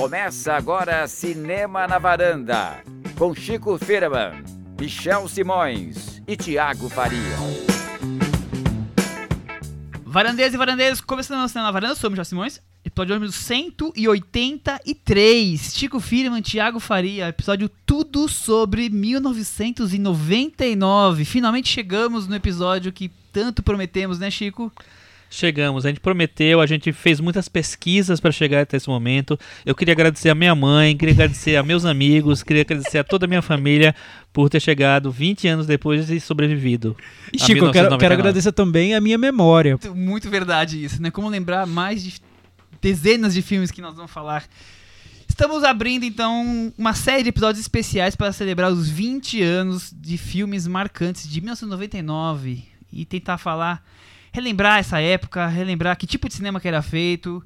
Começa agora Cinema na Varanda, com Chico Firman, Michel Simões e Tiago Faria. Varandeiros e varandeiros, começando o Cinema na Varanda, sou o Michel Simões, episódio número 183. Chico Firman, Tiago Faria, episódio tudo sobre 1999. Finalmente chegamos no episódio que tanto prometemos, né, Chico? Chegamos, a gente prometeu, a gente fez muitas pesquisas para chegar até esse momento. Eu queria agradecer a minha mãe, queria agradecer a meus amigos, queria agradecer a toda a minha família por ter chegado 20 anos depois e sobrevivido. E Chico, eu quero, quero, agradecer também a minha memória. Muito, muito verdade isso, né? Como lembrar mais de dezenas de filmes que nós vamos falar. Estamos abrindo então uma série de episódios especiais para celebrar os 20 anos de filmes marcantes de 1999 e tentar falar relembrar essa época, relembrar que tipo de cinema que era feito,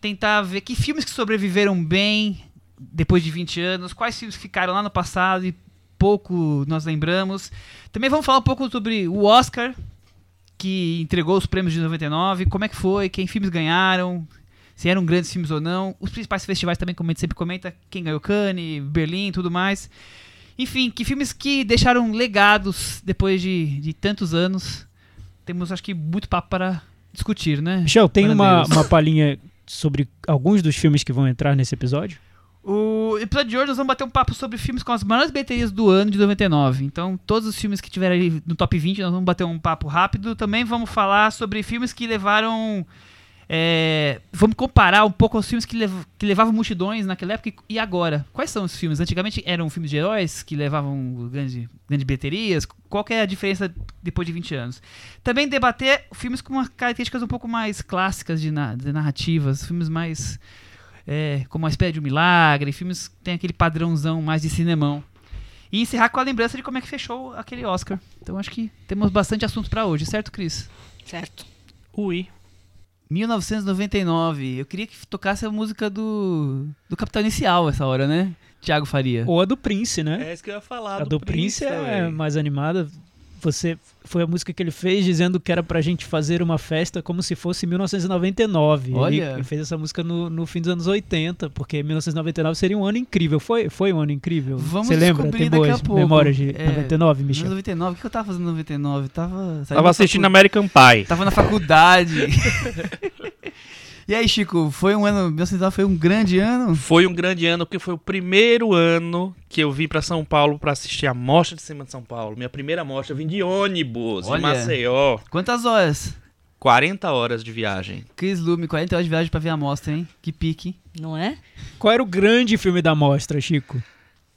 tentar ver que filmes que sobreviveram bem depois de 20 anos, quais filmes ficaram lá no passado e pouco nós lembramos. Também vamos falar um pouco sobre o Oscar, que entregou os prêmios de 99, como é que foi, quem filmes ganharam, se eram grandes filmes ou não. Os principais festivais também, como a gente sempre comenta, quem ganhou Cannes, Berlim tudo mais. Enfim, que filmes que deixaram legados depois de, de tantos anos temos acho que muito papo para discutir, né? Michel, tem uma, uma palhinha sobre alguns dos filmes que vão entrar nesse episódio? O episódio de hoje nós vamos bater um papo sobre filmes com as maiores bilheterias do ano de 99. Então, todos os filmes que tiverem aí no top 20, nós vamos bater um papo rápido. Também vamos falar sobre filmes que levaram é, vamos comparar um pouco os filmes que, lev que, levavam multidões naquela época e agora. Quais são os filmes? Antigamente eram filmes de heróis que levavam grandes grande bilheterias. Qual é a diferença depois de 20 anos? Também debater filmes com características um pouco mais clássicas de, na de narrativas, filmes mais é, como A Espera de um Milagre, filmes que tem aquele padrãozão mais de cinemão. E encerrar com a lembrança de como é que fechou aquele Oscar. Então acho que temos bastante assunto para hoje, certo, Cris? Certo. Ui. 1999. Eu queria que tocasse a música do, do Capital Inicial essa hora, né? Tiago Faria. Ou a do Prince, né? É isso que eu ia falar. A do, do Prince, Prince é mais animada você foi a música que ele fez dizendo que era pra gente fazer uma festa como se fosse 1999. Olha. Ele, fez essa música no, no, fim dos anos 80, porque 1999 seria um ano incrível. Foi, foi um ano incrível. Vamos Você lembra? Tem boas memórias de é, 99, Michel? 99, o que eu tava fazendo em 99? Tava, tava assistindo facu... American Pie. Tava na faculdade. E aí, Chico, foi um ano, 1999 foi um grande ano? Foi um grande ano, porque foi o primeiro ano que eu vim para São Paulo para assistir a Mostra de Cinema de São Paulo. Minha primeira mostra, eu vim de ônibus, Olha, em Maceió. Quantas horas? 40 horas de viagem. Chris Lume, 40 horas de viagem pra ver a mostra, hein? Que pique. Não é? Qual era o grande filme da mostra, Chico?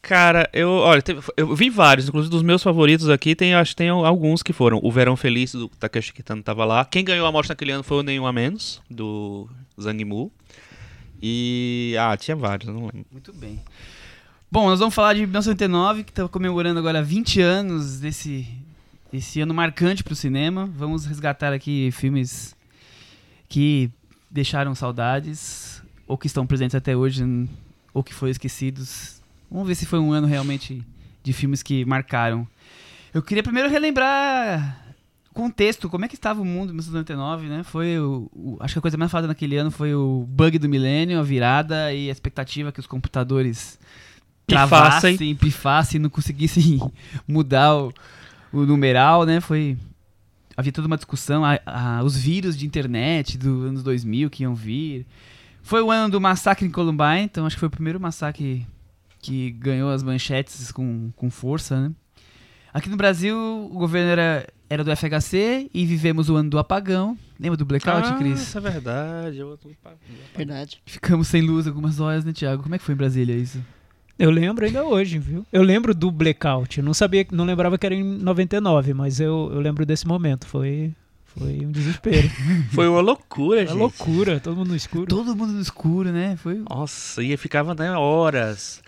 Cara, eu, olha, eu vi vários, inclusive dos meus favoritos aqui, tem, acho que tem alguns que foram. O Verão Feliz, do Takeshi Kitano, tava lá. Quem ganhou a morte naquele ano foi o Nenhum a Menos, do Zhang Mu. E. Ah, tinha vários, não lembro. Muito bem. Bom, nós vamos falar de 1999, que está comemorando agora 20 anos desse, desse ano marcante para o cinema. Vamos resgatar aqui filmes que deixaram saudades, ou que estão presentes até hoje, ou que foram esquecidos Vamos ver se foi um ano realmente de filmes que marcaram. Eu queria primeiro relembrar o contexto, como é que estava o mundo em 1999, né? Foi o, o, acho que a coisa mais falada naquele ano foi o bug do milênio, a virada e a expectativa que os computadores travassem, pifassem, não conseguissem mudar o, o numeral, né? Foi havia toda uma discussão, a, a, os vírus de internet dos anos 2000 que iam vir. Foi o ano do massacre em Columbine, então acho que foi o primeiro massacre que ganhou as manchetes com, com força, né? Aqui no Brasil, o governo era, era do FHC e vivemos o ano do apagão. Lembra do blackout, ah, Cris? Isso é verdade. Eu... Verdade. Ficamos sem luz algumas horas, né, Thiago? Como é que foi em Brasília isso? Eu lembro ainda hoje, viu? Eu lembro do blackout. Eu não sabia, não lembrava que era em 99, mas eu, eu lembro desse momento. Foi, foi um desespero. Foi uma loucura, gente. Uma loucura, todo mundo no escuro. Todo mundo no escuro, né? Foi. Nossa, e ficava né, horas.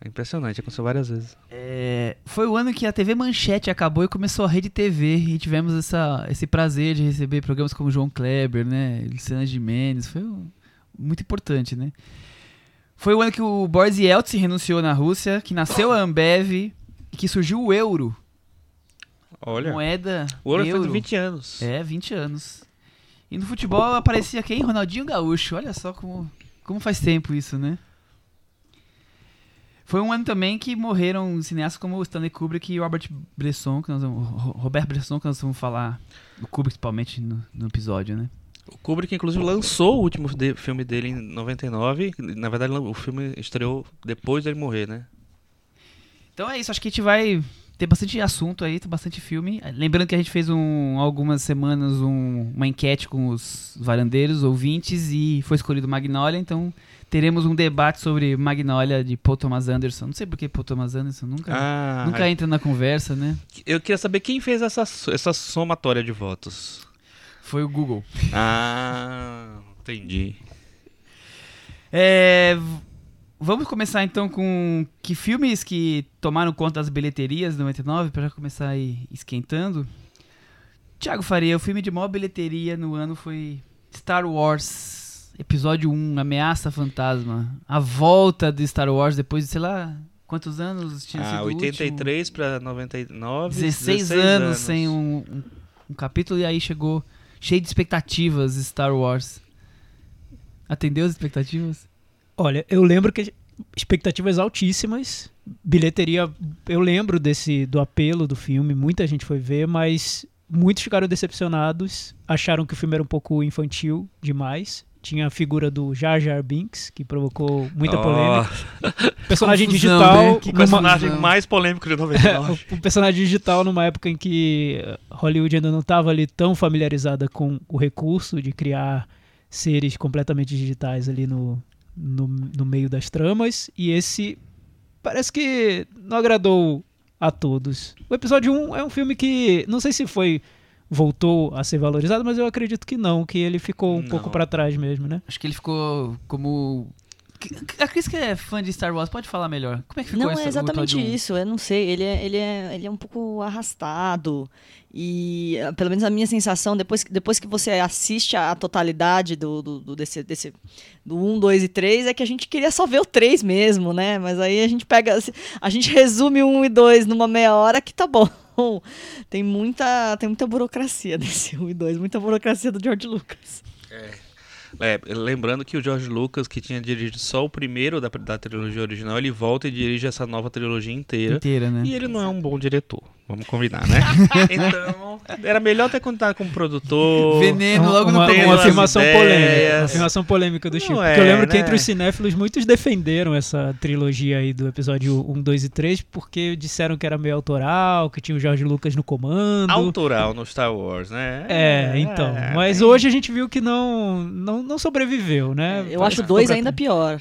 É impressionante, aconteceu várias vezes. É, foi o ano que a TV Manchete acabou e começou a Rede TV e tivemos essa, esse prazer de receber programas como João Kleber, né, Luciana Gimenez, foi um, muito importante, né. Foi o ano que o Boris Yeltsin renunciou na Rússia, que nasceu a Ambev e que surgiu o euro. Olha. Moeda. O euro, euro. fez 20 anos. É, 20 anos. E no futebol aparecia quem? Ronaldinho Gaúcho. Olha só como, como faz tempo isso, né? Foi um ano também que morreram cineastas como Stanley Kubrick e Robert Bresson, que nós vamos, Ro- Robert Bresson, que nós vamos falar do Kubrick principalmente no, no episódio, né? O Kubrick, inclusive, lançou o último de- filme dele em 99. Na verdade, o filme estreou depois dele morrer, né? Então é isso, acho que a gente vai ter bastante assunto aí, tem bastante filme. Lembrando que a gente fez um, algumas semanas um- uma enquete com os varandeiros, ouvintes, e foi escolhido Magnolia, então teremos um debate sobre Magnolia de Paul Thomas Anderson. Não sei por que Paul Thomas Anderson nunca, Ah, nunca entra na conversa, né? eu queria saber quem fez essa, essa somatória de votos. Foi o Google. Ah, entendi. É, vamos começar então com que filmes que tomaram conta das bilheterias de 99, para começar aí esquentando. Tiago Faria, o filme de maior bilheteria no ano foi Star Wars, episódio 1, Ameaça Fantasma. A volta de Star Wars depois de, sei lá, quantos anos tinha Ah, sido o último? 83 pra 99. 16, anos, sem um, um- um capítulo e aí chegou cheio de expectativas Star Wars. Atendeu as expectativas? Olha, eu lembro que expectativas altíssimas, bilheteria, eu lembro desse do apelo do filme, muita gente foi ver, mas muitos ficaram decepcionados, acharam que o filme era um pouco infantil demais. Tinha a figura do Jar Jar Binks, que provocou muita polêmica. Personagem confusão, digital, né? Que Numa- personagem mais polêmico de 99. o personagem digital numa época em que eh, Hollywood ainda não estava ali tão familiarizada com o recurso de criar seres completamente digitais ali no, no, no meio das tramas e esse parece que não agradou a todos. O episódio 1 é um filme que não sei se foi voltou a ser valorizado, mas eu acredito que não, que ele ficou um Não. pouco pra trás mesmo, né? Acho que ele ficou como. A Cris que é fã de Star Wars, pode falar melhor. Como é que ficou Não, essa, é exatamente isso. Eu não sei. Ele é, ele, é, ele é um pouco arrastado. E, ah, pelo menos a minha sensação, depois, que- depois que você assiste a, totalidade do, do, do- desse, desse, do 1, 2 e 3, é que a gente queria só ver o 3 mesmo, né? Mas aí a gente pega. A gente resume o 1 e 2 numa meia hora que tá bom. Tem muita, tem muita burocracia nesse 1 e 2, muita burocracia do George Lucas. É, lembrando que o George Lucas, que tinha dirigido só o primeiro da, da trilogia original, ele volta e dirige essa nova trilogia inteira. Inteira, né? E ele não é um bom diretor, vamos combinar, né? então, era melhor ter contado como produtor. Veneno logo no uma, tem começo. uma afirmação ideias. polêmica. Uma afirmação polêmica do Não Chico. é, porque eu lembro que né? entre os cinéfilos, muitos defenderam essa trilogia aí do episódio 1, 2 e 3, porque disseram que era meio autoral, que tinha o Jorge Lucas no comando. Autoral no Star Wars, né? É, então. É, Mas tem- hoje a gente viu que não, não, não sobreviveu, né? Eu Parece acho que o 2 ficou pra ainda pior.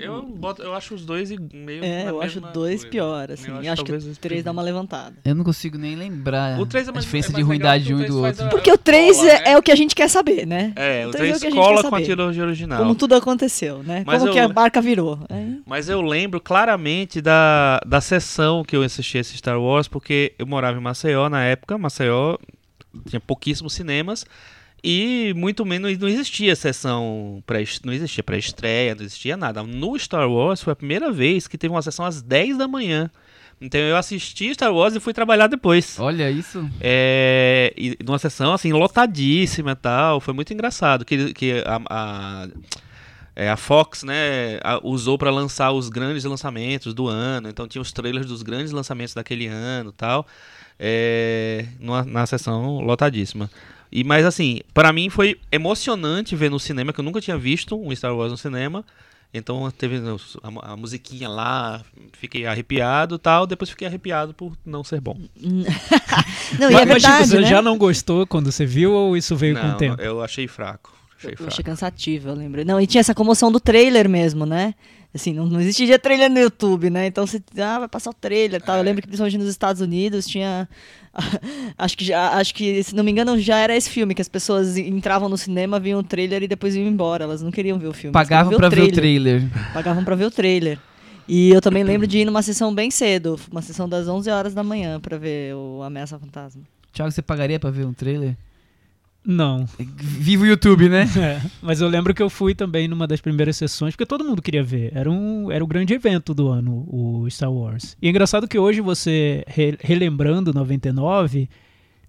Eu, boto, eu acho os dois e meio. É, eu acho 2 coisa. pior, assim. Eu Eu acho, que o esse 3 dá uma levantada. Eu não consigo nem lembrar O três é a mais- diferença é de ruindade de um e do outro. a- Porque o 3 cola, é, né? é o que a gente quer saber, né? É, o Então é 3 o que a gente cola com a trilogia original. Como tudo aconteceu, né? Mas Como eu- que a barca virou. É. Mas eu lembro claramente da, da sessão que eu assisti esse Star Wars, porque eu morava em Maceió na época. Maceió tinha pouquíssimos cinemas e muito menos não existia sessão pré não existia pré-estreia, não existia nada. No Star Wars foi a primeira vez que teve uma sessão às 10 da manhã. Então eu assisti Star Wars e fui trabalhar depois. Olha isso. É, e numa sessão assim, lotadíssima e tal. Foi muito engraçado. Que, que a, a, é, a Fox, né, a- usou para lançar os grandes lançamentos do ano. Então tinha os trailers dos grandes lançamentos daquele ano e tal. É, numa, na sessão lotadíssima. E, mas assim, para mim foi emocionante ver no cinema, que eu nunca tinha visto um Star Wars no cinema. Então teve a, a musiquinha lá, fiquei arrepiado e tal. Depois fiquei arrepiado por não ser bom. Não, e Mas, é mas, tipo, verdade, você né? já não gostou quando você viu ou isso veio com o Não, tempo? eu achei fraco. Achei Eu fraco. achei cansativo, eu lembro. Não, e tinha essa comoção do trailer mesmo, né? Assim, não, não existia trailer no YouTube, né? Então você, ah, vai passar o trailer e tal. Eu lembro que principalmente nos Estados Unidos tinha. acho que já, acho que, se não me engano, já era esse filme, que as pessoas entravam no cinema, viam o trailer e depois iam embora. Elas não queriam ver o filme. Pagavam queriam pra ver o trailer. Pagavam pra ver o trailer. E eu também lembro de ir numa sessão bem cedo, uma sessão das 11 horas da manhã pra ver o Ameaça Fantasma. Thiago, você pagaria pra ver um trailer? Não. Viva o YouTube, né? É, mas eu lembro que eu fui também numa das primeiras sessões, porque todo mundo queria ver. Era, um, era o grande evento do ano, o Star Wars. E é engraçado que hoje você, re- relembrando 99,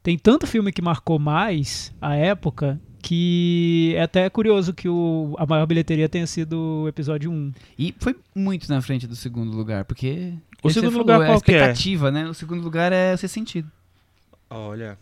tem tanto filme que marcou mais a época que é até curioso que o, a maior bilheteria tenha sido o episódio 1. E foi muito na frente do segundo lugar, porque. O segundo falou, lugar é a é? expectativa, né? O segundo lugar é o ser sentido. Olha.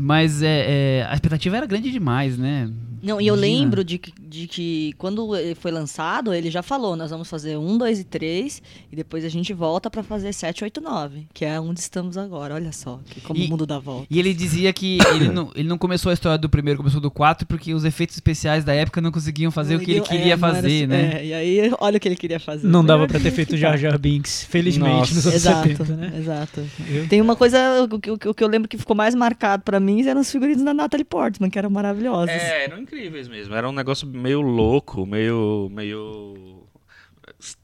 Mas é, é, a expectativa era grande demais, né? Não, e eu Imagina. lembro de que, de que quando ele foi lançado, ele já falou, nós vamos fazer um, dois e três, e depois a gente volta pra fazer 7, 8, 9, que é onde estamos agora. Olha só, que como E- o mundo dá volta. E ele dizia que ele não, ele não começou a história do primeiro, começou do 4, porque os efeitos especiais da época não conseguiam fazer o que ele queria é, não era fazer, assim- né? é, e aí, olha o que ele queria fazer. Não dava Melhor pra ter feito. Jar Jar Binks, felizmente, Nossa. nos anos Exato, 70, né? exato. Eu- Tem uma coisa, o que, o que- o que eu lembro que ficou mais marcado pra mim eram os figurinos da Natalie Portman, que eram maravilhosos. É, eram incríveis mesmo. Era um negócio meio louco, meio. meio.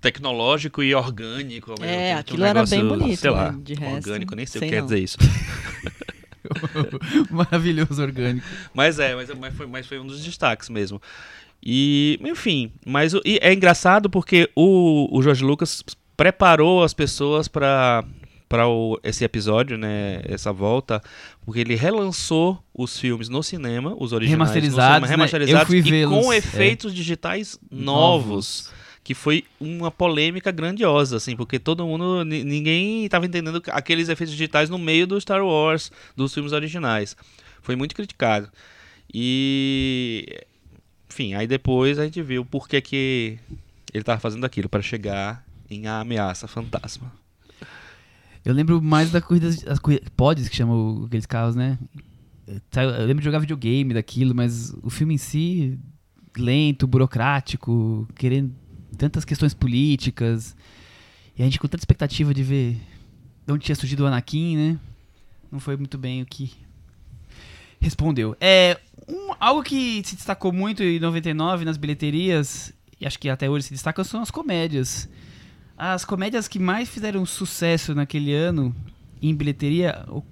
tecnológico e orgânico. É. Tinha um aquilo era bem negócio, bonito, Sei lá, né? De resto, orgânico, nem sei, sei o que quer dizer isso. Maravilhoso orgânico. Mas é, mas, mas foi, mas foi um dos destaques mesmo. E, enfim, mas e é engraçado porque o, o Jorge Lucas preparou as pessoas para para esse episódio, né, essa volta, porque ele relançou os filmes no cinema, os originais Remasterizados, cinema, né? remasterizados Eu fui e com é. efeitos digitais novos que foi uma polêmica grandiosa, assim, porque todo mundo, ni- ninguém estava entendendo aqueles efeitos digitais no meio do Star Wars, dos filmes originais. Foi muito criticado. E, enfim, aí depois a gente viu por que que ele estava fazendo aquilo, para chegar em A Ameaça Fantasma. Eu lembro mais da corrida, as corridas, pods que chamam aqueles carros, né? Eu lembro de jogar videogame daquilo, mas o filme em si, lento, burocrático, querendo tantas questões políticas. E a gente com tanta expectativa de ver de onde tinha surgido o Anakin, né? Não foi muito bem o que respondeu. É, um- algo que se destacou muito em 99 nas bilheterias, e acho que até hoje se destaca, são as comédias. As comédias que mais fizeram sucesso naquele ano em bilheteria, o,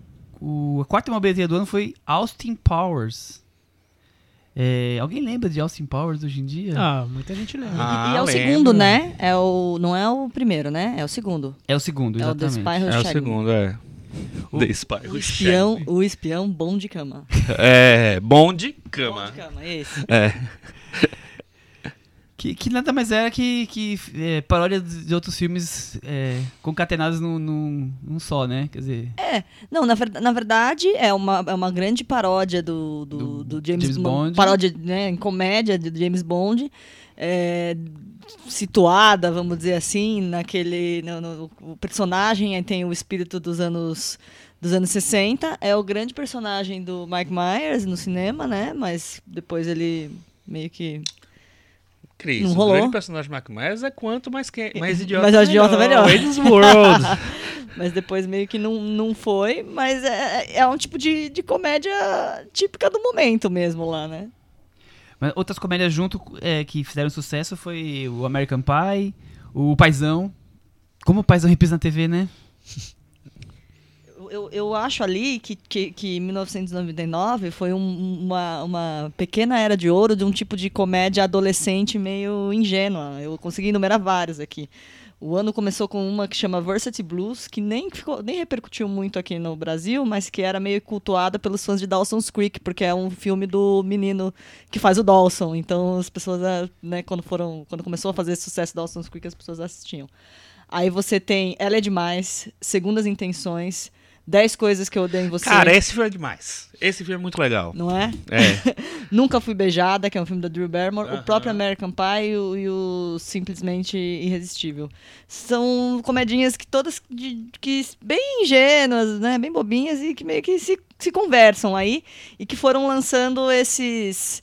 o- a quarta maior bilheteria do ano foi Austin Powers. É, alguém lembra de Austin Powers hoje em dia? Ah, muita gente lembra. Ah, e, e é o lembro. segundo, né? É o, não é o primeiro, né? É o segundo. É o segundo, É o The exatamente. É o Shagged Me. segundo, é. The Spy O espião, Shagged o espião bom de cama. É, bom de Bom cama. de cama, esse. É. Que, que nada mais era que, que é, paródia de outros filmes é, concatenados num, num, num só, né? Quer dizer, Não, na, ver- na verdade, é uma, é uma grande paródia do, do, Do do James, James Bond. Paródia, né, em comédia de James Bond. é, situada, vamos dizer assim, naquele. No, no- o personagem aí tem o espírito dos anos. Dos anos 60, é o grande personagem do Mike Myers no cinema, né? Mas depois ele meio que. Cris, Não o rolou? grande personagem Myers é quanto mais, que, mais idiota Mais idiota, melhor. World. Mas depois meio que não, não foi. Mas é, é um tipo de, de comédia típica do momento mesmo lá, né? mas outras comédias junto é, que fizeram sucesso foi o American Pie, o Paizão. Como o Paizão reprisa na TV, né? Eu, eu, acho ali que, que, que 1999 foi um- uma, uma pequena era de ouro de um tipo de comédia adolescente meio ingênua. Eu consegui enumerar vários aqui. O ano começou com uma que chama Varsity Blues, que nem, ficou, nem repercutiu muito aqui no Brasil, mas que era meio cultuada pelos fãs de Dawson's Creek, porque é um filme do menino que faz o Dawson. Então as pessoas, ah, né, quando foram, quando começou a fazer sucesso Dawson's Creek, as pessoas assistiam. Aí você tem Ela é Demais, Segundas Intenções, 10 Coisas que eu odeio em você. Cara, esse filme é demais. Esse filme é muito legal. Não é? É. Nunca Fui Beijada, que é um filme da Drew Barrymore. O Aham. próprio American Pie e o, e o Simplesmente Irresistível. São comedinhas que todas de- que bem ingênuas, né? Bem bobinhas e que meio que se, se conversam aí. E que foram lançando esses...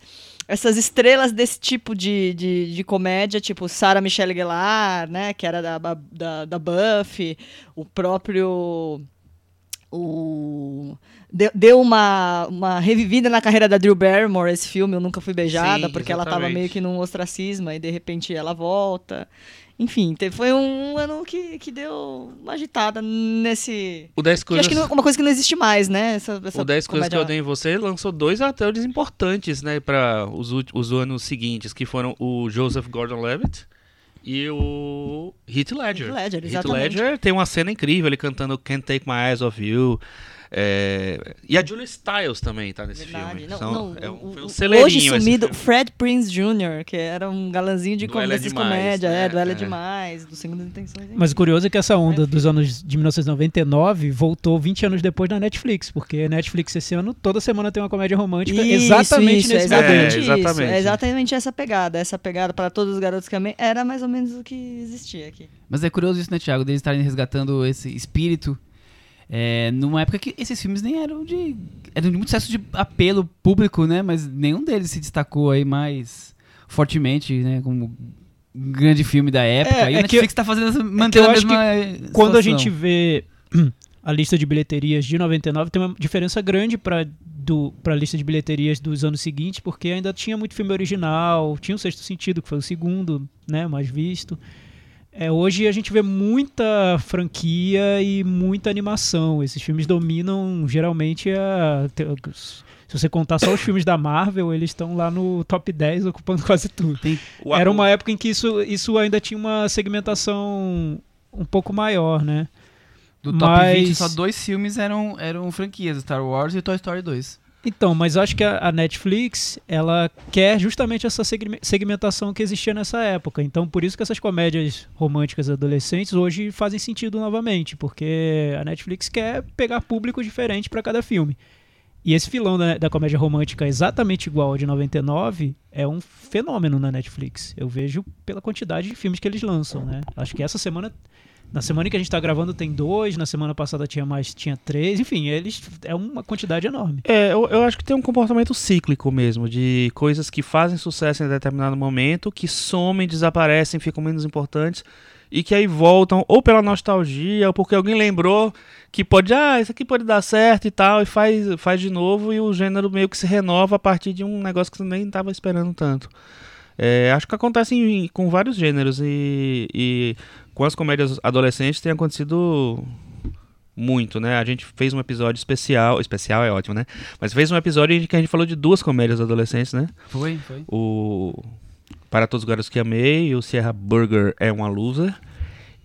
Essas estrelas desse tipo de, de, de comédia, tipo Sarah Michelle Gellar, né? Que era da, da, da Buffy. O próprio o deu, uma, uma revivida na carreira da Drew Barrymore esse filme Eu Nunca Fui Beijada, Sim, porque ela tava exatamente. meio que num ostracismo e de repente ela volta. Enfim, foi um ano que, que deu uma agitada nesse. O 10 Que coisas, acho que não, uma coisa que não existe mais, né? Essa, essa o 10 coisas que eu odeio em você lançou dois atores importantes, né, para os, os anos seguintes, que foram o Joseph Gordon-Levitt e o Heath Ledger. Heath Ledger, Heath. Ledger tem uma cena incrível, ele cantando Can't Take My Eyes Off You. É, E a Julia Stiles também tá nesse Verdade. filme. Não, São- não, é o- um, foi um hoje sumido. Fred Prinze Jr., que era um galanzinho de é Demais, comédias, né? é, do Ela é. É. Demais, do Segundo Intenções. Mas o curioso é que essa onda dos anos de 1999 voltou 20 anos depois na Netflix, porque a Netflix esse ano toda semana tem uma comédia romântica Isso, exatamente isso, nesse é exatamente É, isso. exatamente. É exatamente essa pegada. Essa pegada para todos os garotos que amei era mais ou menos o que existia aqui. Mas é curioso isso, né, Thiago? Deles estarem resgatando esse espírito é, numa época que esses filmes nem eram de. eram de muito sucesso de apelo público, né? Mas nenhum deles se destacou aí mais fortemente, né? Como um grande filme da época. É, e o é que Netflix tá fazendo essa, mantendo eu a mesma. Quando a gente vê a lista de bilheterias de 99, tem uma diferença grande para a lista de bilheterias dos anos seguintes, porque ainda tinha muito filme original, tinha o Sexto Sentido, que foi o segundo né, mais visto. É, hoje a gente vê muita franquia e muita animação. Esses filmes dominam geralmente a. Se você contar só os filmes da Marvel, eles estão lá no top 10 ocupando quase tudo. O- Era uma época em que isso, isso ainda tinha uma segmentação um pouco maior, né? Do top mas- 20, só dois filmes eram, eram franquias: Star Wars e Toy Story 2. Então, mas eu acho que a, a Netflix, ela quer justamente essa segme- segmentação que existia nessa época. Então, por isso que essas comédias românticas adolescentes hoje fazem sentido novamente, porque a Netflix quer pegar público diferente para cada filme. E esse filão da, da comédia romântica exatamente igual ao de 99 é um fenômeno na Netflix. Eu vejo pela quantidade de filmes que eles lançam, né? Acho que essa semana na semana que a gente tá gravando tem dois, na semana passada tinha mais, tinha três, enfim, eles é uma quantidade enorme. É, eu, eu acho que tem um comportamento cíclico mesmo, de coisas que fazem sucesso em determinado momento, que somem, desaparecem, ficam menos importantes, e que aí voltam, ou pela nostalgia, ou porque alguém lembrou que pode, ah, isso aqui pode dar certo e tal, e faz, faz de novo, e o gênero meio que se renova a partir de um negócio que você nem estava esperando tanto. É, acho que acontece em- com vários gêneros, e, e com as comédias adolescentes tem acontecido muito, né? A gente fez um episódio especial, especial é ótimo, né? Mas fez um episódio em que a gente falou de duas comédias adolescentes, né? Foi, foi. O Para Todos os Garotos que Amei e o Sierra Burger é uma loser.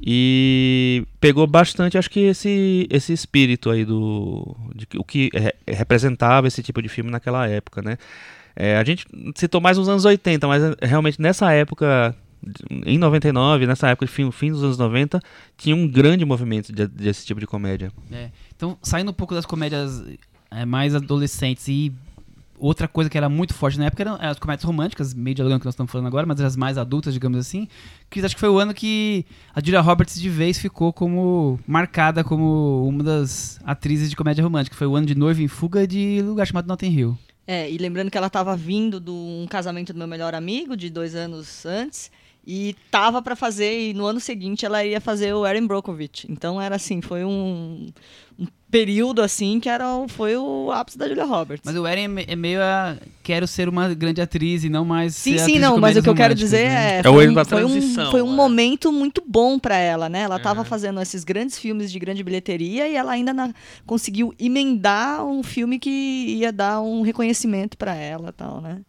E pegou bastante, acho que esse esse espírito aí do de que- o que re- representava esse tipo de filme naquela época, né? É, a gente citou mais nos anos 80, mas é, realmente nessa época em 99, nessa época de fim, fim dos anos 90, tinha um grande movimento de- desse tipo de comédia. É. Então, saindo um pouco das comédias é, mais adolescentes e outra coisa que era muito forte na época eram as comédias românticas, meio dialogando que nós estamos falando agora, mas as mais adultas, digamos assim, que acho que foi o ano que a Julia Roberts de vez ficou como marcada como uma das atrizes de comédia romântica. Foi o ano de Noiva em Fuga de Lugar Chamado Notting Hill. É, e lembrando que ela estava vindo de um casamento do meu melhor amigo, de dois anos antes, e tava para fazer, e no ano seguinte ela ia fazer o Erin Brockovich. Então era assim, foi um, um período assim que era, o- foi o ápice da Julia Roberts. Mas o Erin é é meio a quero ser uma grande atriz e não mais Sim, ser sim, não, mas o que eu quero dizer né? é. É o foi erro um- da foi um, transição, foi um é. momento muito bom para ela, né? Ela estava Uhum. fazendo esses grandes filmes de grande bilheteria e ela ainda na- conseguiu emendar um filme que ia dar um reconhecimento para ela e tal, né?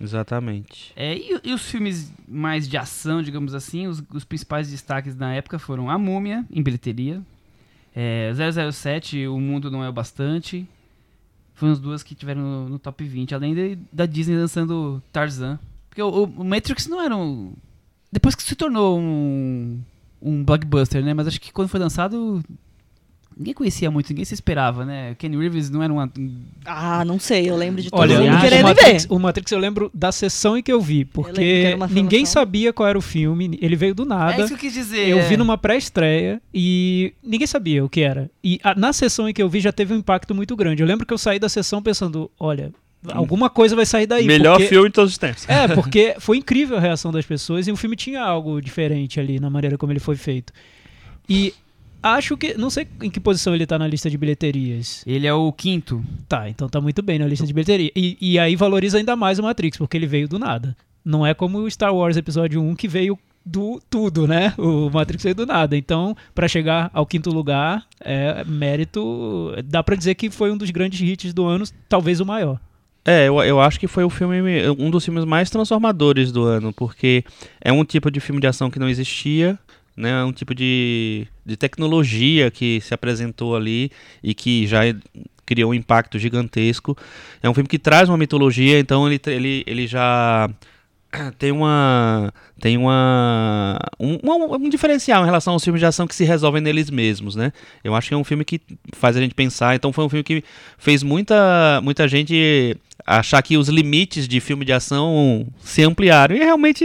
Exatamente. É, e, e os filmes mais de ação, digamos assim, os, os principais destaques na época foram A Múmia, em bilheteria, é, 007, O Mundo Não É o Bastante, foram as duas que tiveram no, no top 20, além de- da Disney lançando Tarzan. Porque o, o- Matrix não era um... Depois que se tornou um, um blockbuster, né? Mas acho que quando foi lançado, ninguém conhecia muito, ninguém se esperava, né? Ken Reeves não era um... at- Ah, não sei, eu lembro de todo Olha, mundo mundo o querendo Matrix, ver. o Matrix eu lembro da sessão em que eu vi, porque uma ninguém sabia qual era o filme, ele veio do É nada. isso que eu quis dizer. Eu é. vi numa pré-estreia e ninguém sabia o que era. E a- na sessão em que eu vi já teve um impacto muito grande. Eu lembro que eu saí da sessão pensando, olha, alguma coisa vai sair daí. Melhor porque... filme de todos os tempos. É, porque foi incrível a reação das pessoas e o filme tinha algo diferente ali na maneira como ele foi feito. E acho que. Não sei em que posição ele tá na lista de bilheterias. Ele é o quinto. Tá, então tá muito bem na lista de bilheteria. E, e aí valoriza ainda mais o Matrix, porque ele veio do nada. Não é como o Star Wars Episódio 1 que veio do tudo, né? O Matrix veio do nada. Então, pra chegar ao quinto lugar, é mérito. Dá pra dizer que foi um dos grandes hits do ano, talvez o maior. É, eu, eu acho que foi o filme, um dos filmes mais transformadores do ano, porque é um tipo de filme de ação que não existia, né? Um tipo de, de tecnologia que se apresentou ali e que já criou um impacto gigantesco. É um filme que traz uma mitologia, então ele, ele, ele já tem uma tem uma um, um, um, diferencial em relação aos filmes de ação que se resolvem neles mesmos, né? Eu acho que é um filme que faz a gente pensar. Então foi um filme que fez muita muita gente achar que os limites de filme de ação se ampliaram. E realmente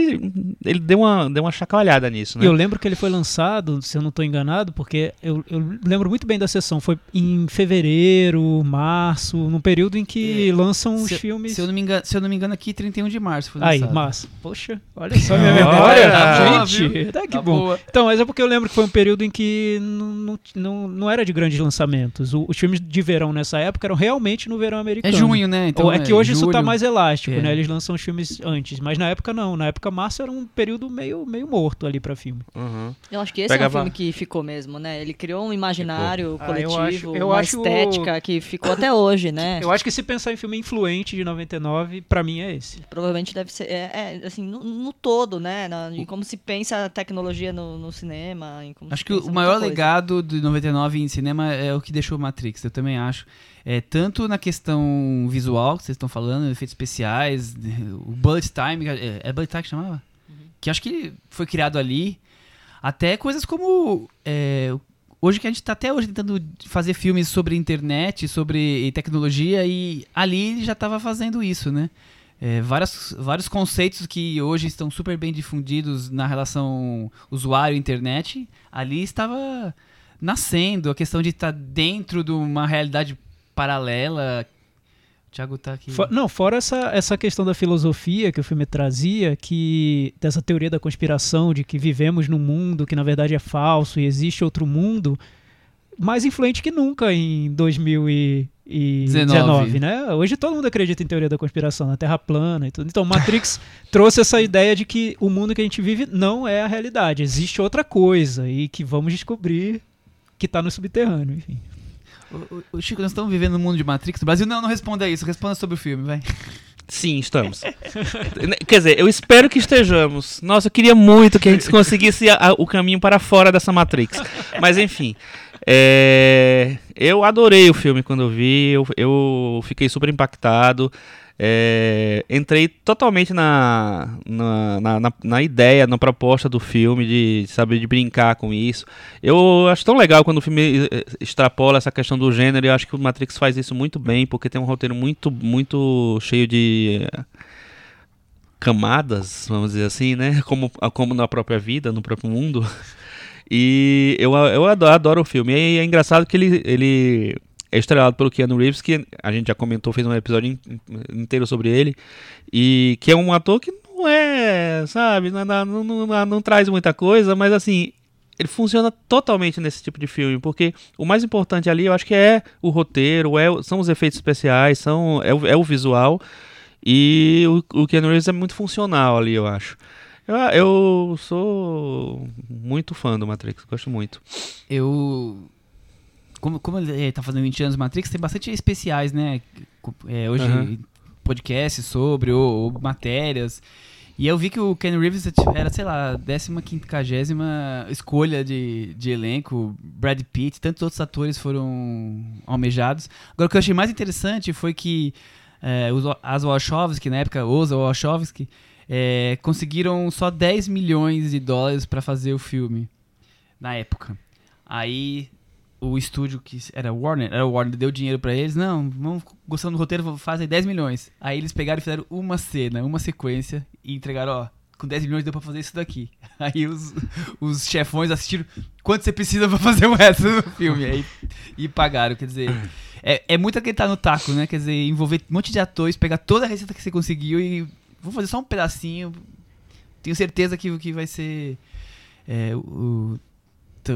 ele deu uma, deu uma chacoalhada nisso, né? Eu lembro que ele foi lançado, se eu não estou enganado, porque eu, eu, lembro muito bem da sessão. Foi em fevereiro, março, num período em que é, lançam os se, filmes. Se eu, não me engano, se eu não me engano, aqui 31 de março foi lançado. Aí, março. Poxa, olha só a minha memória. Tá gente, tá que tá bom. Boa. Então, mas é porque eu lembro que foi um período em que não, não, não era de grandes lançamentos. O, os filmes de verão nessa época eram realmente no verão americano. É junho, né? Então, é, é que hoje julho. isso tá mais elástico, é. né? Eles lançam os filmes antes. Mas na época não. Na época março era um período meio, meio morto ali pra filme. Uhum. Eu acho que esse Pegava... é um filme que ficou mesmo, né? Ele criou um imaginário ficou. coletivo, ah, eu acho, eu uma acho estética que ficou até hoje, né? Eu acho que se pensar em filme influente de 99, pra mim é esse. Provavelmente deve ser, é, é assim, no, no, todo, né? Na, em como se pensa a tecnologia no, no cinema. acho que o maior legado de 99 em cinema é o que deixou Matrix, eu também acho. É, tanto na questão visual, que vocês estão falando, efeitos especiais, o Bullet Time, é, é Bullet Time que chamava? Uhum. Que acho que foi criado ali. Até coisas como. É, hoje que a gente está até hoje tentando fazer filmes sobre internet, sobre tecnologia, e ali já estava fazendo isso, né? É, várias, vários conceitos que hoje estão super bem difundidos na relação usuário-internet, ali estava nascendo a questão de estar dentro de uma realidade paralela. O Thiago tá aqui. For, não, fora essa, essa questão da filosofia que o filme trazia, que dessa teoria da conspiração de que vivemos num mundo que na verdade é falso e existe outro mundo, mais influente que nunca em 2019, né? Hoje todo mundo acredita em teoria da conspiração, na Terra plana e tudo. Então, Matrix trouxe essa ideia de que o mundo que a gente vive não é a realidade, existe outra coisa e que vamos descobrir que está no subterrâneo, enfim. O, o, Chico, nós estamos vivendo no mundo de Matrix. O Brasil não, não responda isso. Responda sobre o filme, vai. Sim, estamos. Quer dizer, eu espero que estejamos. Nossa, eu queria muito que a gente conseguisse a, a, o caminho para fora dessa Matrix. Mas enfim. É, eu adorei o filme quando eu vi. Eu, eu fiquei super impactado. É, entrei totalmente na na, na, na, ideia, na proposta do filme, de saber de brincar com isso. Eu acho tão legal quando o filme eh, extrapola essa questão do gênero, eu acho que o Matrix faz isso muito bem, porque tem um roteiro muito, muito cheio de camadas, vamos dizer assim, né? Como, como na própria vida, no próprio mundo. E eu, eu adoro, adoro o filme. E é engraçado que ele, ele é estrelado pelo Keanu Reeves, que a gente já comentou, fez um episódio inteiro sobre ele, e que é um ator que não é, sabe, não, não, não, não traz muita coisa, mas assim, ele funciona totalmente nesse tipo de filme, porque o mais importante ali eu acho que é o roteiro, é, são os efeitos especiais, são, é, o, é o visual, e o, o Keanu Reeves é muito funcional ali, eu acho. Eu, eu sou muito fã do Matrix, gosto muito. Eu como, como ele tá fazendo 20 anos Matrix, tem bastante especiais, né? É, hoje, uhum. podcasts sobre, ou, ou, matérias. E eu vi que o Ken Reeves era, sei lá, 15 50 escolha de, de elenco. Brad Pitt, tantos outros atores foram almejados. Agora, o que eu achei mais interessante foi que é, os, as Wachowski, na época, os Wachowski, é, conseguiram só 10 milhões de dólares para fazer o filme. Na época. Aí o estúdio que era Warner, era Warner, deu dinheiro para eles, não, vamos gostando do roteiro, fazem 10 milhões. Aí eles pegaram e fizeram uma cena, uma sequência e entregaram, ó, com 10 milhões deu pra fazer isso daqui. Aí os, os chefões assistiram quanto você precisa pra fazer o resto do filme. Aí, e pagaram, quer dizer. É, é muito acreditar no taco, né? Quer dizer, envolver um monte de atores, pegar toda a receita que você conseguiu e vou fazer só um pedacinho. Tenho certeza que, que vai ser é, o,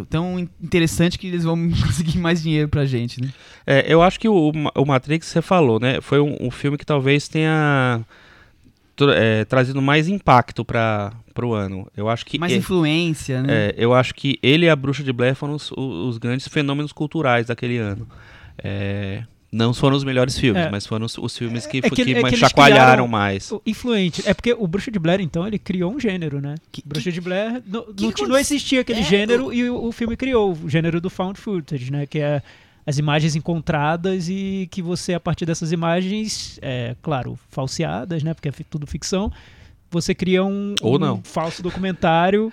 tão interessante que eles vão conseguir mais dinheiro pra gente, né? É, eu acho que o, o Matrix, você falou, né? Foi um, um filme que talvez tenha é, trazido mais impacto para o ano. Eu acho que mais influência, né? É, eu acho que ele e a Bruxa de Blair foram os, os, grandes fenômenos culturais daquele ano. É, Não foram os melhores filmes, É. mas foram os, os filmes que, É que- que é que chacoalharam mais. Influente. É porque o Bruxa de Blair, então, ele criou um gênero, né? Que- Bruxa de Blair. No, que não, não existia aquele É, gênero e o, o filme criou o gênero do found footage, né? Que é as imagens encontradas e que você, a partir dessas imagens, é, claro, falseadas, né? Porque é tudo ficção, você cria um, Ou um não. falso documentário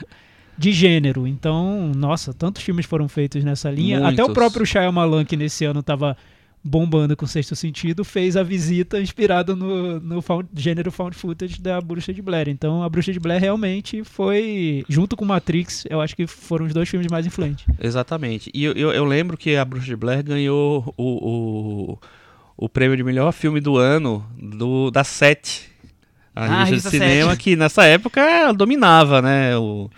de gênero. Então, nossa, tantos filmes foram feitos nessa linha. Até o Muitos. próprio Shyamalan, que nesse ano tava bombando com Sexto Sentido, fez a visita inspirado no, no found- gênero found footage da Bruxa de Blair. Então, a Bruxa de Blair realmente foi, junto com Matrix, eu acho que foram os dois filmes mais influentes. Exatamente. E eu, eu, eu lembro que a Bruxa de Blair ganhou o, o, o prêmio de melhor filme do ano do, da Sete. A Ah, revista de revista cinema Sete. que nessa época dominava, né? O,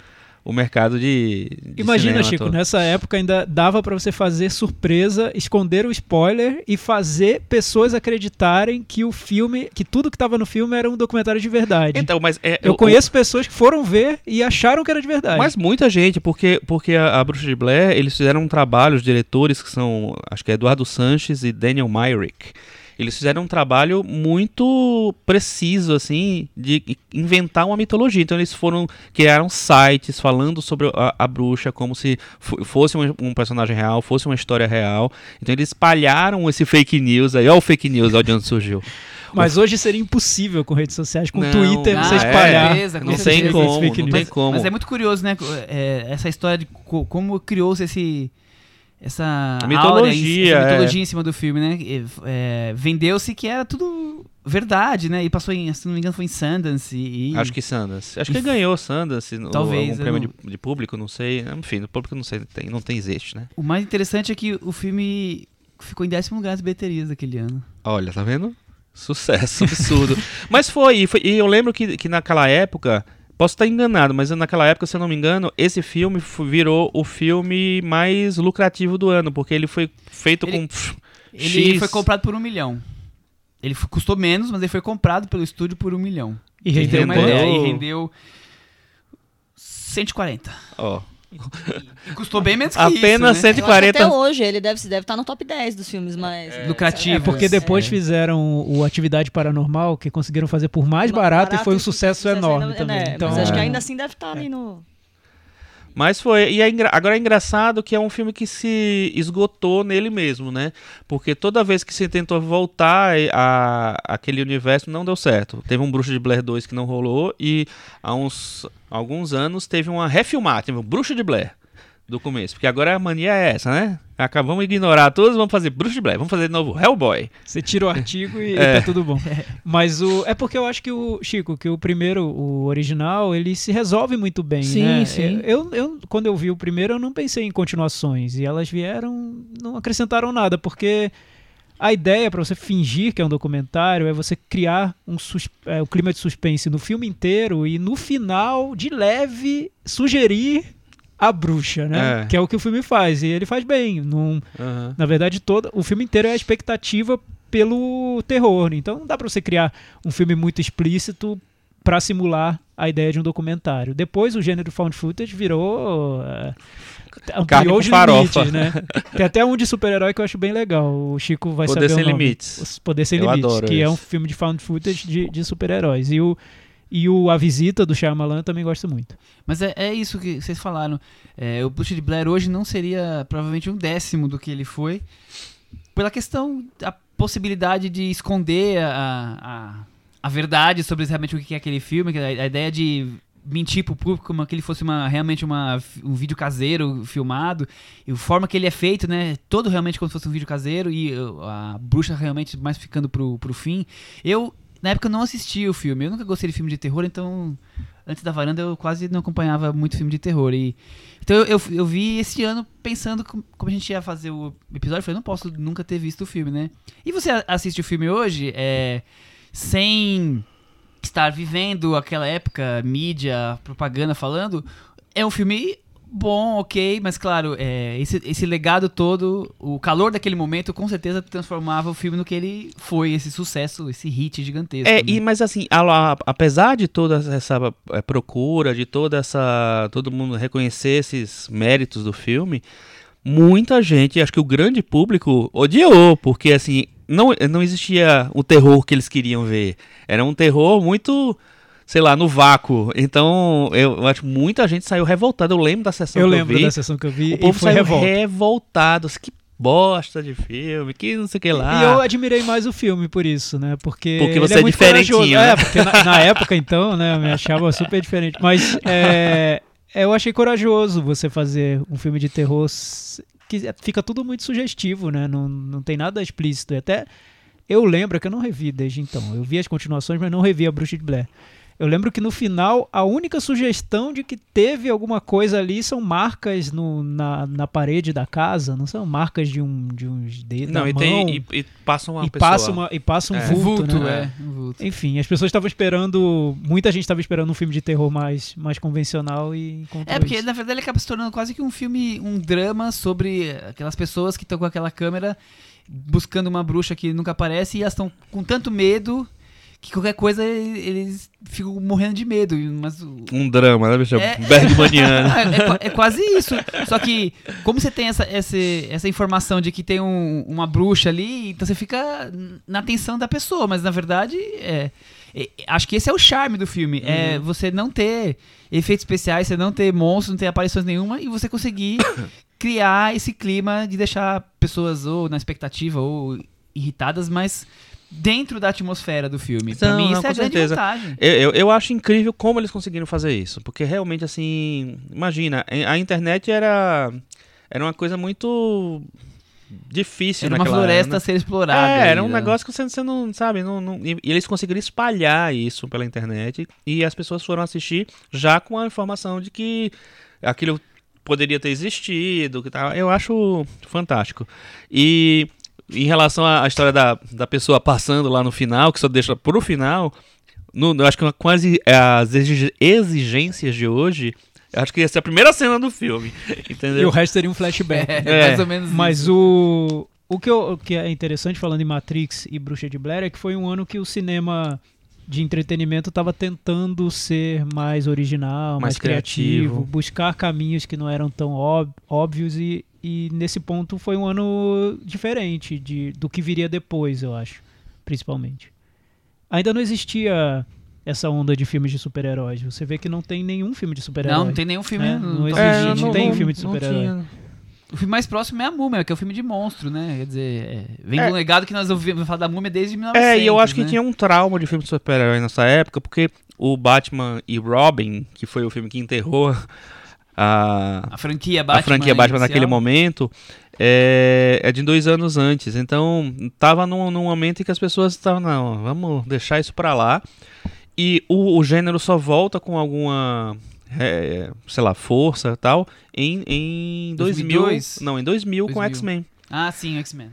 o mercado de. de Imagina, cinema Chico, todo. nessa época ainda dava pra você fazer surpresa, esconder o spoiler e fazer pessoas acreditarem que o filme, que tudo que tava no filme era um documentário de verdade. Então, mas é, eu o- conheço pessoas que foram ver e acharam que era de verdade. Mas muita gente, porque, porque a, a Bruxa de Blair, eles fizeram um trabalho, os diretores que são, acho que é Eduardo Sanches e Daniel Myrick, eles fizeram um trabalho muito preciso, assim, de inventar uma mitologia. Então eles foram, criaram sites falando sobre a, a bruxa como se fo- fosse um, um personagem real, fosse uma história real. Então eles espalharam esse fake news aí, olha o fake news, olha de onde surgiu. Mas hoje seria impossível com redes sociais, com Não, Twitter, ah, você é. espalhar. certeza, com Não esse- tem como, não tem como. Mas é muito curioso, né? É, essa história de co- como criou-se esse. Essa A mitologia, aura em- essa é. mitologia em cima do filme, né? É, Vendeu-se que era tudo verdade, né? E passou em, se não me engano, foi em Sundance. E, Acho que Sundance. Acho que ele ganhou Sundance, no- Talvez, algum prêmio não- de, de público, não sei. Enfim, no público não sei, tem, não tem existe, né? o mais interessante é que o filme ficou em décimo lugar nas bilheterias daquele ano. Olha, tá vendo? Sucesso absurdo. mas foi e, foi, e eu lembro que, que naquela época, posso estar enganado, mas naquela época, se eu não me engano, esse filme virou o filme mais lucrativo do ano, porque ele foi feito Ele- com pff, Ele X. foi comprado por um milhão. Ele custou menos, mas ele foi comprado pelo estúdio por um milhão. E ter rendeu uma rendeu- ideia, quanto? e rendeu 140. Ó, E custou bem menos que Apenas isso, né? 140. Eu acho que até hoje ele deve deve estar no top 10 dos filmes mais Lucrativo. É porque depois É. fizeram o Atividade Paranormal, que conseguiram fazer por mais barato, e foi um sucesso enorme ainda- também. é, então, mas acho que é. ainda assim deve estar ali no. Mas foi. E é engra- agora é engraçado que é um filme que se esgotou nele mesmo, né? Porque toda vez que se tentou voltar a, aquele universo não deu certo. Teve um Bruxa de Blair 2 que não rolou e há uns alguns anos teve uma refilmar, teve um Bruxa de Blair do começo. Porque agora a mania é essa, né? Acabamos de ignorar todos, vamos fazer Bruxa de Blair, vamos fazer de novo Hellboy. Você tira o artigo e É. tá tudo bom. Mas o é porque eu acho que o Chico, que o primeiro, o original, ele se resolve muito bem, Sim, né? sim. Eu, eu quando eu vi o primeiro, eu não pensei em continuações e elas vieram, não acrescentaram nada, porque a ideia para você fingir que é um documentário é você criar um sus- é, o clima de suspense no filme inteiro e no final, de leve, sugerir a bruxa, né? É. Que é o que o filme faz e ele faz bem. Não, Aham. na verdade, todo, o filme inteiro é a expectativa pelo terror. Então não dá pra você criar um filme muito explícito pra simular a ideia de um documentário. Depois o gênero found footage virou uh, ampliou os farofa. limites, né? Tem até um de super-herói que eu acho bem legal. O Chico vai Poder saber Sem o nome. Limites. Poder Sem Eu Limites, que é um filme de found footage de, de super-heróis. E o e o A Visita do Shyamalan eu também gosto muito. Mas é, é isso que vocês falaram. É, o Bruxa de Blair hoje não seria provavelmente um décimo do que ele foi, pela questão, a possibilidade de esconder a, a, a verdade sobre realmente o que é aquele filme, que a, a ideia de mentir pro público como que ele fosse uma, realmente uma, um vídeo caseiro filmado, e a forma que ele é feito, né, todo realmente como se fosse um vídeo caseiro, e uh, a bruxa realmente mais ficando pro, pro fim. Eu, na época, não assisti o filme, eu nunca gostei de filme de terror, então antes da varanda eu quase não acompanhava muito filme de terror. E, então eu, eu, eu vi esse ano pensando com- como a gente ia fazer o episódio. Eu falei, não posso nunca ter visto o filme, né? E você assiste o filme hoje é, sem estar vivendo aquela época, mídia, propaganda falando. É um filme bom, ok, mas claro, é, esse, esse legado todo, o calor daquele momento, com certeza transformava o filme no que ele foi, esse sucesso, esse hit gigantesco. É, né? e, mas assim, a- a- apesar de toda essa eh, procura, de toda essa. todo mundo reconhecer esses méritos do filme, muita gente, acho que o grande público odiou, porque assim, não, não existia o terror que eles queriam ver. Era um terror muito, sei lá, no vácuo. Então, eu, eu acho que muita gente saiu revoltada. Eu lembro da sessão Eu que lembro eu vi. da sessão que eu vi o povo saiu revolta. revoltado. Assim, Que bosta de filme, que não sei o que lá. E eu admirei mais o filme por isso, né? Porque, Porque ele você é, é diferentinho, corajoso. né? É, porque na, na época, então, né, eu me achava super diferente. Mas é, eu achei corajoso você fazer um filme de terror que fica tudo muito sugestivo, né? Não, não tem nada explícito. E até eu lembro que eu não revi desde então. Eu vi as continuações, mas não revi a Bruxa de Blair. Eu lembro que no final, a única sugestão de que teve alguma coisa ali são marcas no, na, na parede da casa, não são marcas de, um, de uns dedos. Não, da e, mão, tem, e, e passa uma e pessoa. passa, uma, e passa um É. vulto, né? é. um vulto. Enfim, as pessoas estavam esperando. Muita gente estava esperando um filme de terror mais, mais convencional e É, porque isso. na verdade ele acaba se tornando quase que um filme, um drama sobre aquelas pessoas que estão com aquela câmera buscando uma bruxa que nunca aparece e elas estão com tanto medo que qualquer coisa eles ficam morrendo de medo. Mas Um drama, né, bicho? É. Bergmaniano. é, é é quase isso. Só que, como você tem essa, essa, essa informação de que tem um- uma bruxa ali, então você fica na atenção da pessoa, mas na verdade, é, é- acho que esse é o charme do filme. É você não ter efeitos especiais, você não ter monstros, não ter aparições nenhuma e você conseguir criar esse clima de deixar pessoas ou na expectativa ou irritadas, mas dentro da atmosfera do filme. pra Não, mim, não, isso é a grande certeza. vantagem. Eu, eu, eu acho incrível como eles conseguiram fazer isso. Porque realmente, assim. Imagina, a internet era. Era uma coisa muito. difícil Era uma floresta a era, ser explorada. É, era um né? negócio que você, você não sabe. Não, não- e, e eles conseguiram espalhar isso pela internet. E as pessoas foram assistir já com a informação de que aquilo poderia ter existido. Que tal. Eu acho fantástico. E em relação à história da, da pessoa passando lá no final, que só deixa pro final, no, eu acho que com as, as exige- exigências de hoje, eu acho que essa é a primeira cena do filme. E Entendeu? o resto seria um flashback. É, É, mais ou menos Mas isso. o, o, que eu- o que é interessante falando em Matrix e Bruxa de Blair é que foi um ano que o cinema de entretenimento estava tentando ser mais original, mais, Mais criativo, criativo. buscar caminhos que não eram tão ób- óbvios e, e nesse ponto foi um ano diferente de, do que viria depois, eu acho, principalmente. Ainda não existia essa onda de filmes de super-heróis. Você vê que não tem nenhum filme de super-herói. Não, não tem nenhum filme. É, no não top existe, 20. não tem filme de super-herói. O filme mais próximo é a Múmia, que é o filme de monstro, né? Quer dizer, é, vem É. do legado que nós ouvimos falar da Múmia desde 1900. É, e eu acho que né? tinha um trauma de filme de super-herói nessa época, porque o Batman e Robin, que foi o filme que enterrou a, A franquia Batman. a franquia Batman inicial. naquele momento, é, é de dois anos antes. Então, tava num, num momento em que as pessoas estavam, não, vamos deixar isso pra lá. E o, o gênero só volta com alguma, é, sei lá, força e tal, em, em 2000. 2002? Não, em 2000, com 2000. X-Men. Ah, sim, X-Men.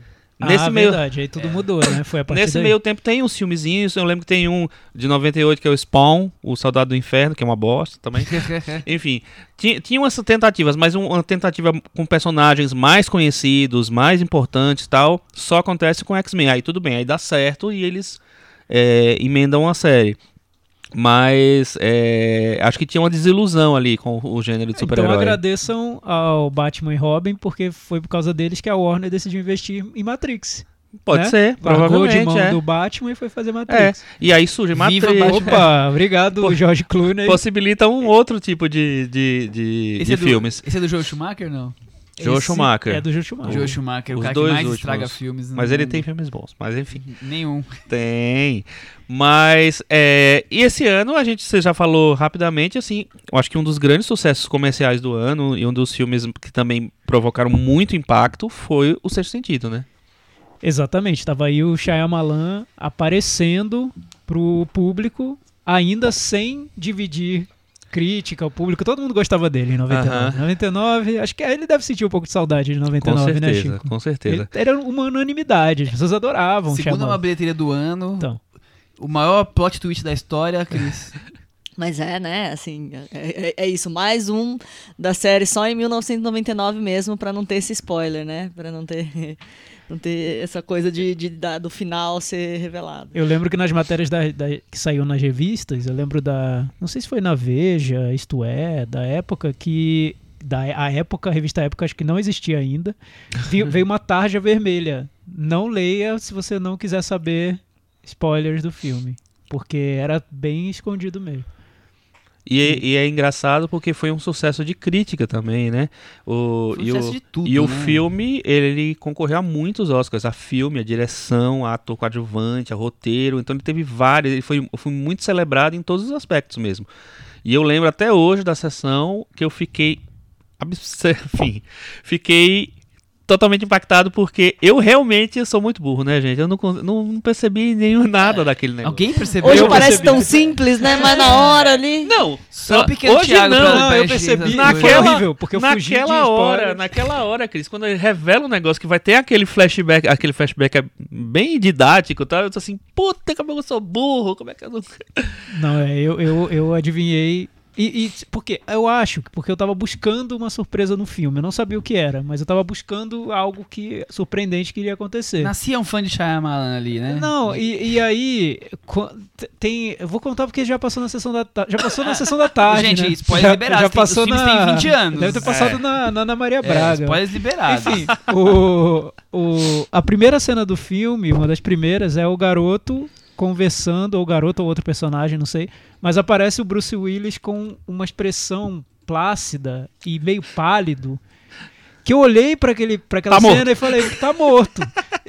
Nesse ah, meio, verdade. Aí tudo mudou, né? Foi a partir Nesse daí. meio tempo tem uns filmezinhos, eu lembro que tem um de 98 que é o Spawn, o Soldado do Inferno, que é uma bosta também. Enfim, tinha, tinham essas tentativas, mas um- uma tentativa com personagens mais conhecidos, mais importantes e tal, só acontece com X-Men. Aí tudo bem, aí dá certo e eles é, emendam a série. Mas é, acho que tinha uma desilusão ali com o gênero de Então super-herói. agradeçam ao Batman e Robin, porque foi por causa deles que a Warner decidiu investir em Matrix. Pode né? ser, Largou de provavelmente. mão É. do Batman e foi fazer é. Matrix. E aí surge Viva Matrix. Batman. Opa, obrigado, George Clooney. possibilita um outro tipo de, de, de, Esse de é do, filmes. Esse é do Joe Schumacher, não? Joe Esse Schumacher. É do Joe Schumacher. Joe Schumacher, o Os cara que dois mais últimos. estraga filmes. Mas ele mundo. tem filmes bons, mas enfim. Nenhum. Tem. Mas, é, e esse ano, a gente, você já falou rapidamente, assim, eu acho que um dos grandes sucessos comerciais do ano e um dos filmes que também provocaram muito impacto foi O Sexto Sentido, né? Exatamente, tava aí o Shyamalan aparecendo pro público, ainda sem dividir crítica ao público. Todo mundo gostava dele em 99. Aham. 99, acho que ele deve sentir um pouco de saudade de 99, com né, certeza, Chico? com certeza. Ele- era uma unanimidade, as pessoas adoravam o Segunda Shyamalan. maior bilheteria do ano. Então, O maior plot twist da história, Cris. Mas é, né, assim, é, é- é isso, mais um da série só em 1999 mesmo, pra não ter esse spoiler, né? Pra não ter, não ter essa coisa de, de- da- do final ser revelado. eu lembro que nas matérias da, da- que saiu nas revistas, eu lembro da. Não sei se foi na Veja, isto é, da época, que da a época, a revista Época acho que não existia ainda. Vi- veio uma tarja vermelha. Não leia se você não quiser saber spoilers do filme. Porque era bem escondido mesmo. E, é- e é engraçado porque foi um sucesso de crítica também, né? O, Foi um e sucesso o, de tudo, e o né? filme, ele concorreu a muitos Oscars. A filme, a direção, a ator coadjuvante, a roteiro. Então ele teve vários. Ele foi, foi muito celebrado em todos os aspectos mesmo. E eu lembro até hoje da sessão que eu fiquei. Enfim, fiquei totalmente impactado porque eu realmente sou muito burro, né, gente? Eu não, não, não percebi nenhum nada daquele negócio. Alguém percebeu? Hoje Eu parece percebi. tão simples, né? Mas na hora ali. Não, Só pequeno hoje Thiago não. Não, eu percebi. Naquela- horrível, porque eu fugi de naquela hora, naquela hora, Cris, quando ele revela um negócio que vai ter aquele flashback, aquele flashback é bem didático, tá? Eu tô assim, puta, como eu sou burro, como é que eu não... Não, é, eu, eu, eu adivinhei. E, e porque eu acho que porque eu tava buscando uma surpresa no filme. Eu não sabia o que era, mas eu tava buscando algo que surpreendente que iria acontecer. Nascia um fã de Shyamalan ali, né? Não, e, e aí tem, eu vou contar porque já passou na sessão da já passou na sessão da tarde, Gente, né? spoiler liberado, já tem- passou filmes na têm 20 anos. Deve ter passado É. na, na Ana Maria É, Braga. spoilers liberados. Enfim, o, o, a primeira cena do filme, uma das primeiras, é o garoto conversando, ou o garoto ou outro personagem, não sei, mas aparece o Bruce Willis com uma expressão plácida e meio pálido. Que eu olhei para aquela Tá cena morto. e falei, tá morto.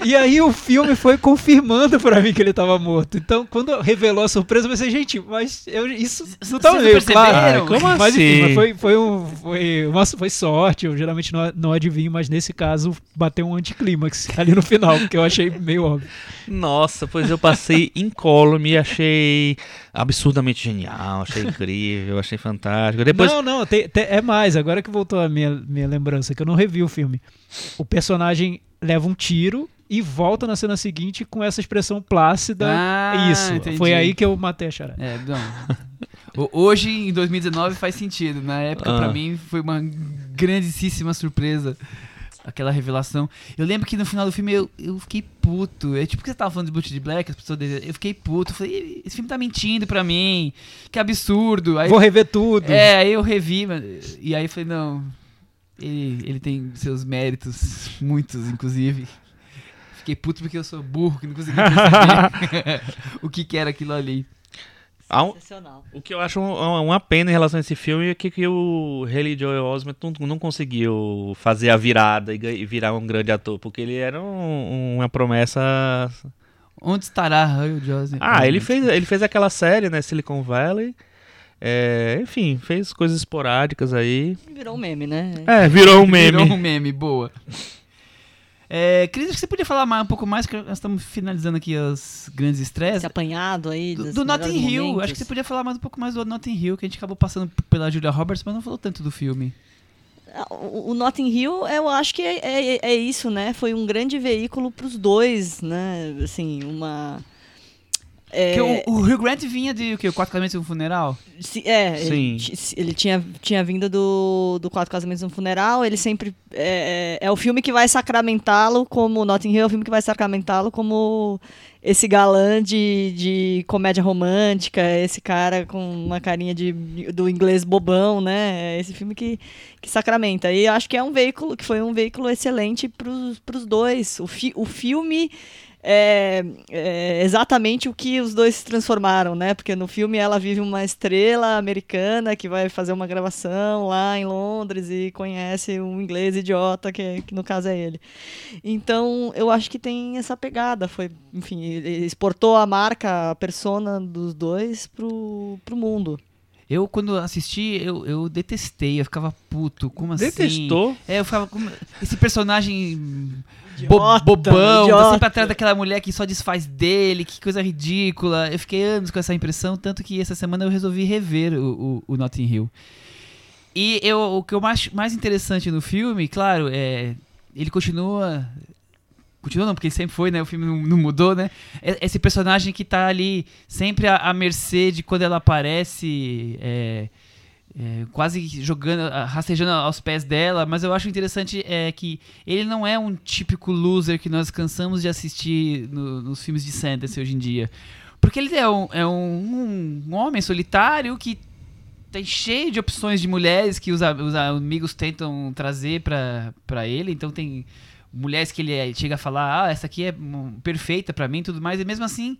E aí o filme foi confirmando pra mim que ele tava morto. Então, quando revelou a surpresa, eu pensei, gente, mas eu, isso não tava Vocês meio perceberam? claro. Como Mas enfim, assim? mas foi, foi, um, foi, uma, foi sorte. Eu geralmente não, não adivinho, mas nesse caso bateu um anticlímax ali no final, porque eu achei meio óbvio. Nossa, pois eu passei incólume e achei absurdamente genial, achei incrível, achei fantástico. Depois, Não, não, tem- tem- é mais. Agora que voltou a minha, minha lembrança, que eu não revi o filme. O personagem leva um tiro e volta na cena seguinte com essa expressão plácida. Ah, Isso. entendi. Foi aí que eu matei a charada. É, não. O- Hoje, em 2019, faz sentido. Na época, Ah. pra mim, foi uma grandíssima surpresa. Aquela revelação. Eu lembro que no final do filme eu, eu fiquei puto. É tipo que você tava falando de Butch de Black, as pessoas. dese- Eu fiquei puto. Eu falei, esse filme tá mentindo pra mim. Que absurdo. Aí, Vou rever tudo. é, aí eu revi, mas- e aí eu falei, não. Ele, ele tem seus méritos, muitos, inclusive. Fiquei puto porque eu sou burro, que não consegui perceber o que, que era aquilo ali. um- Sensacional. o que eu acho uma, uma pena em relação a esse filme é que, que o Haley Joel Osment não, não conseguiu fazer a virada e, e virar um grande ator, porque ele era um- uma promessa Onde estará Roy Joseph? Ah, ele fez, ele fez aquela série, né, Silicon Valley. É, enfim, fez coisas esporádicas aí. Virou um meme, né? É, virou um meme. Virou um meme, boa. É, Cris, acho que você podia falar mais, um pouco mais, que nós estamos finalizando aqui os grandes estresses. Esse apanhado aí. Do, do Notting Hill, momentos. acho que você podia falar mais um pouco mais do Notting Hill, que a gente acabou passando pela Julia Roberts, mas não falou tanto do filme. O, o Notting Hill, eu acho que é, é, é isso, né? Foi um grande veículo para os dois, né? Assim, uma. É, o, o Hugh Grant vinha de o quê? Quatro Casamentos e um Funeral? se- é, Sim. ele, ele tinha, tinha vindo do, do Quatro Casamentos e um Funeral. Ele sempre. É, é o filme que vai sacramentá-lo como. Notting Hill é o filme que vai sacramentá-lo como esse galã de, de comédia romântica, esse cara com uma carinha de, do inglês bobão, né? É esse filme que, que sacramenta. E eu acho que é um veículo, que foi um veículo excelente para os dois. O, fi, o filme é, é exatamente o que os dois se transformaram, né? Porque no filme ela vive uma estrela americana que vai fazer uma gravação lá em Londres e conhece um inglês idiota, que, que no caso é ele. Então, eu acho que tem essa pegada. Foi, enfim, exportou a marca, a persona dos dois pro, pro mundo. Eu, quando assisti, eu, eu detestei, eu ficava puto. Como assim? Detestou? É, eu ficava. Como... Esse personagem bo Idiota, bobão, tá idiota. sempre atrás daquela mulher que só desfaz dele, que coisa ridícula. Eu fiquei anos com essa impressão, tanto que essa semana eu resolvi rever o, o, o Notting Hill. E eu, o que eu acho mais interessante no filme, claro, é. Ele continua. Continua não, porque ele sempre foi, né? O filme não, não mudou, né? É- Esse personagem que tá ali sempre à, à mercê de quando ela aparece. é, é, quase jogando, rastejando aos pés dela, mas eu acho interessante é que ele não é um típico loser que nós cansamos de assistir no- nos filmes de fantasy hoje em dia. Porque ele é um, é um, um- homem solitário que tem cheio de opções de mulheres que os, os amigos tentam trazer pra ele. Então tem mulheres que ele é- chega a falar, ah, essa aqui é perfeita pra mim tudo mais. E mesmo assim,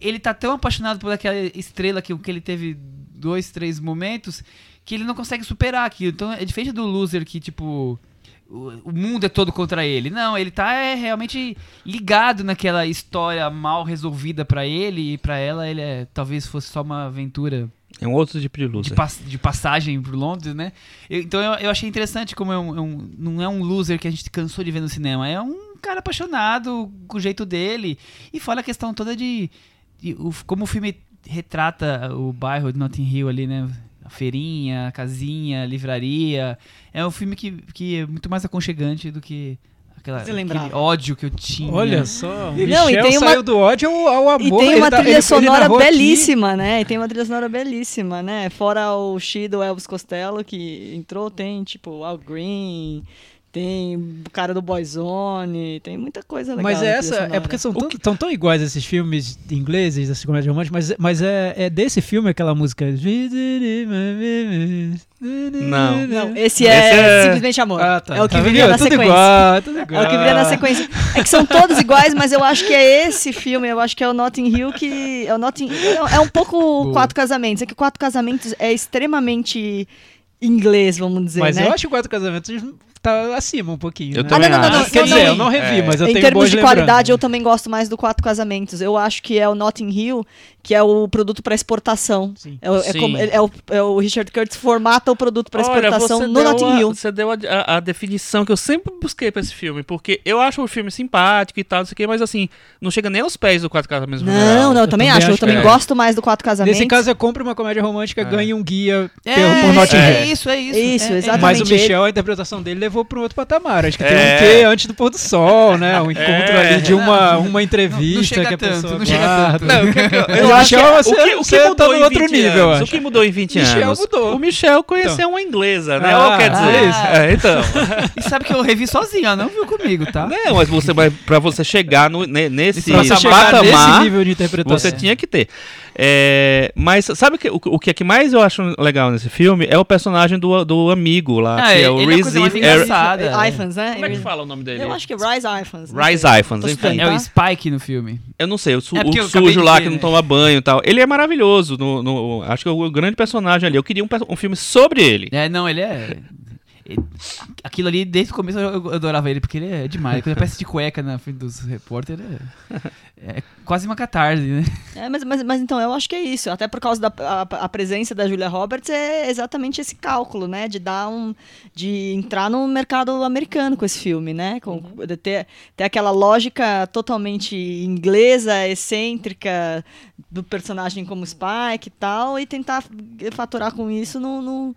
ele tá tão apaixonado por aquela estrela que, que ele teve dois, três momentos que ele não consegue superar aquilo. Então é diferente do loser que, tipo, o, mundo é todo contra ele. Não, ele tá é, realmente ligado naquela história mal resolvida pra ele e pra ela ele é, talvez fosse só uma aventura É um outro tipo de de, loser. pas- de passagem por Londres, né? Eu- então eu, eu achei interessante como é um, é um- não é um loser que a gente cansou de ver no cinema, é um cara apaixonado com o jeito dele e fora a questão toda de, de o- como o filme retrata o bairro de Notting Hill ali, né? Feirinha, casinha, livraria. É um filme que, que é muito mais aconchegante do que aquela, Você aquele ódio que eu tinha. Olha só, o Não, Michel e tem uma- saiu do ódio ao, ao amor. E tem uma tá- trilha ele- ele sonora narrou aqui. belíssima, né? E tem uma trilha sonora belíssima, né? Fora o She do Elvis Costello, que entrou, tem tipo Al Green, tem o cara do Boyzone, tem muita coisa legal. Mas é essa, é porque são tão, tão tão iguais esses filmes ingleses, essas comédias românticas, mas, mas é, é desse filme aquela música. Não. Não, esse é, Esse é- simplesmente amor. Ah, tá. É o que Tá viria vendo? na tudo sequência. Igual, tudo igual. É o que viria na sequência. É que são todos iguais, mas eu acho que é esse filme, eu acho que é o Notting Hill que. É, o Notting, é é um pouco Quatro Casamentos. É que Quatro Casamentos é extremamente inglês, vamos dizer, Mas né? eu acho que o Quatro Casamentos tá acima um pouquinho. Eu né? também Ah, não, não, não, acho. Quer não, dizer, não. eu não revi, É. mas eu em tenho termos boas de qualidade, eu também gosto mais do Quatro Casamentos. Eu acho que é o Notting Hill, que é o produto para exportação. Sim. É, o- é Sim. como- é o, é o Richard Curtis formata o produto para exportação no Notting a, Hill. Você deu a, a- a definição que eu sempre busquei pra esse filme, porque eu acho o filme simpático e tal, não sei o quê, mas assim, não chega nem aos pés do Quatro Casamentos Não, Funeral. não, eu Eu também também acho. Eu acho também é. gosto mais do Quatro Casamentos. Nesse caso, é compre uma comédia romântica, É. ganhe um guia É, pelo, por Notting é Hill. isso, é isso. Isso, é, é. exatamente. Mas o Michel, a interpretação dele levou para um outro patamar. Acho que tem É. um quê antes do pôr do sol, né? Um encontro É. ali de uma, Não, uma entrevista não chega que a tanto, pessoa não chega guarda. tanto. Não, o que, eu, Eu acho que o você- que, o que você tá mudou no em outro 20 nível, eu anos? O que mudou em 20 Michel anos? mudou. O Michel conheceu uma inglesa, né? Ah, Ou quer dizer, ah. é, então. E sabe que eu revi sozinho, ela não viu comigo, tá? Não, mas você vai pra você chegar no, ne- nesse Pra você chegar nesse patamar, nível de interpretação. você tinha que ter. É, mas sabe o que, o, o que é que mais eu acho legal nesse filme é o personagem do, do amigo lá, Ah, que é o ele é a coisa mais Reese. Er- Ifans, né? Como é que fala o nome dele? Eu acho que é Rise Ifans. não Rise. Ifans, Tô enfim. É o? Spike no filme. Eu não sei, o, su É o sujo lá ver, que não né? toma banho e tal. Ele é maravilhoso. No, no- acho que é o grande personagem ali. Eu queria um, um filme sobre ele. É, não, ele é. Aquilo ali, desde o começo eu, eu adorava ele, porque ele é demais. Quando aparece de cueca na frente dos repórteres, é, é quase uma catarse, né? É, mas, mas, mas então, eu acho que é isso. Até por causa da a, a presença da Julia Roberts, é exatamente esse cálculo, né? De dar um. de entrar no mercado americano com esse filme, né? Com, de ter, ter aquela lógica totalmente inglesa, excêntrica, do personagem como Spike e tal, e tentar faturar com isso no. no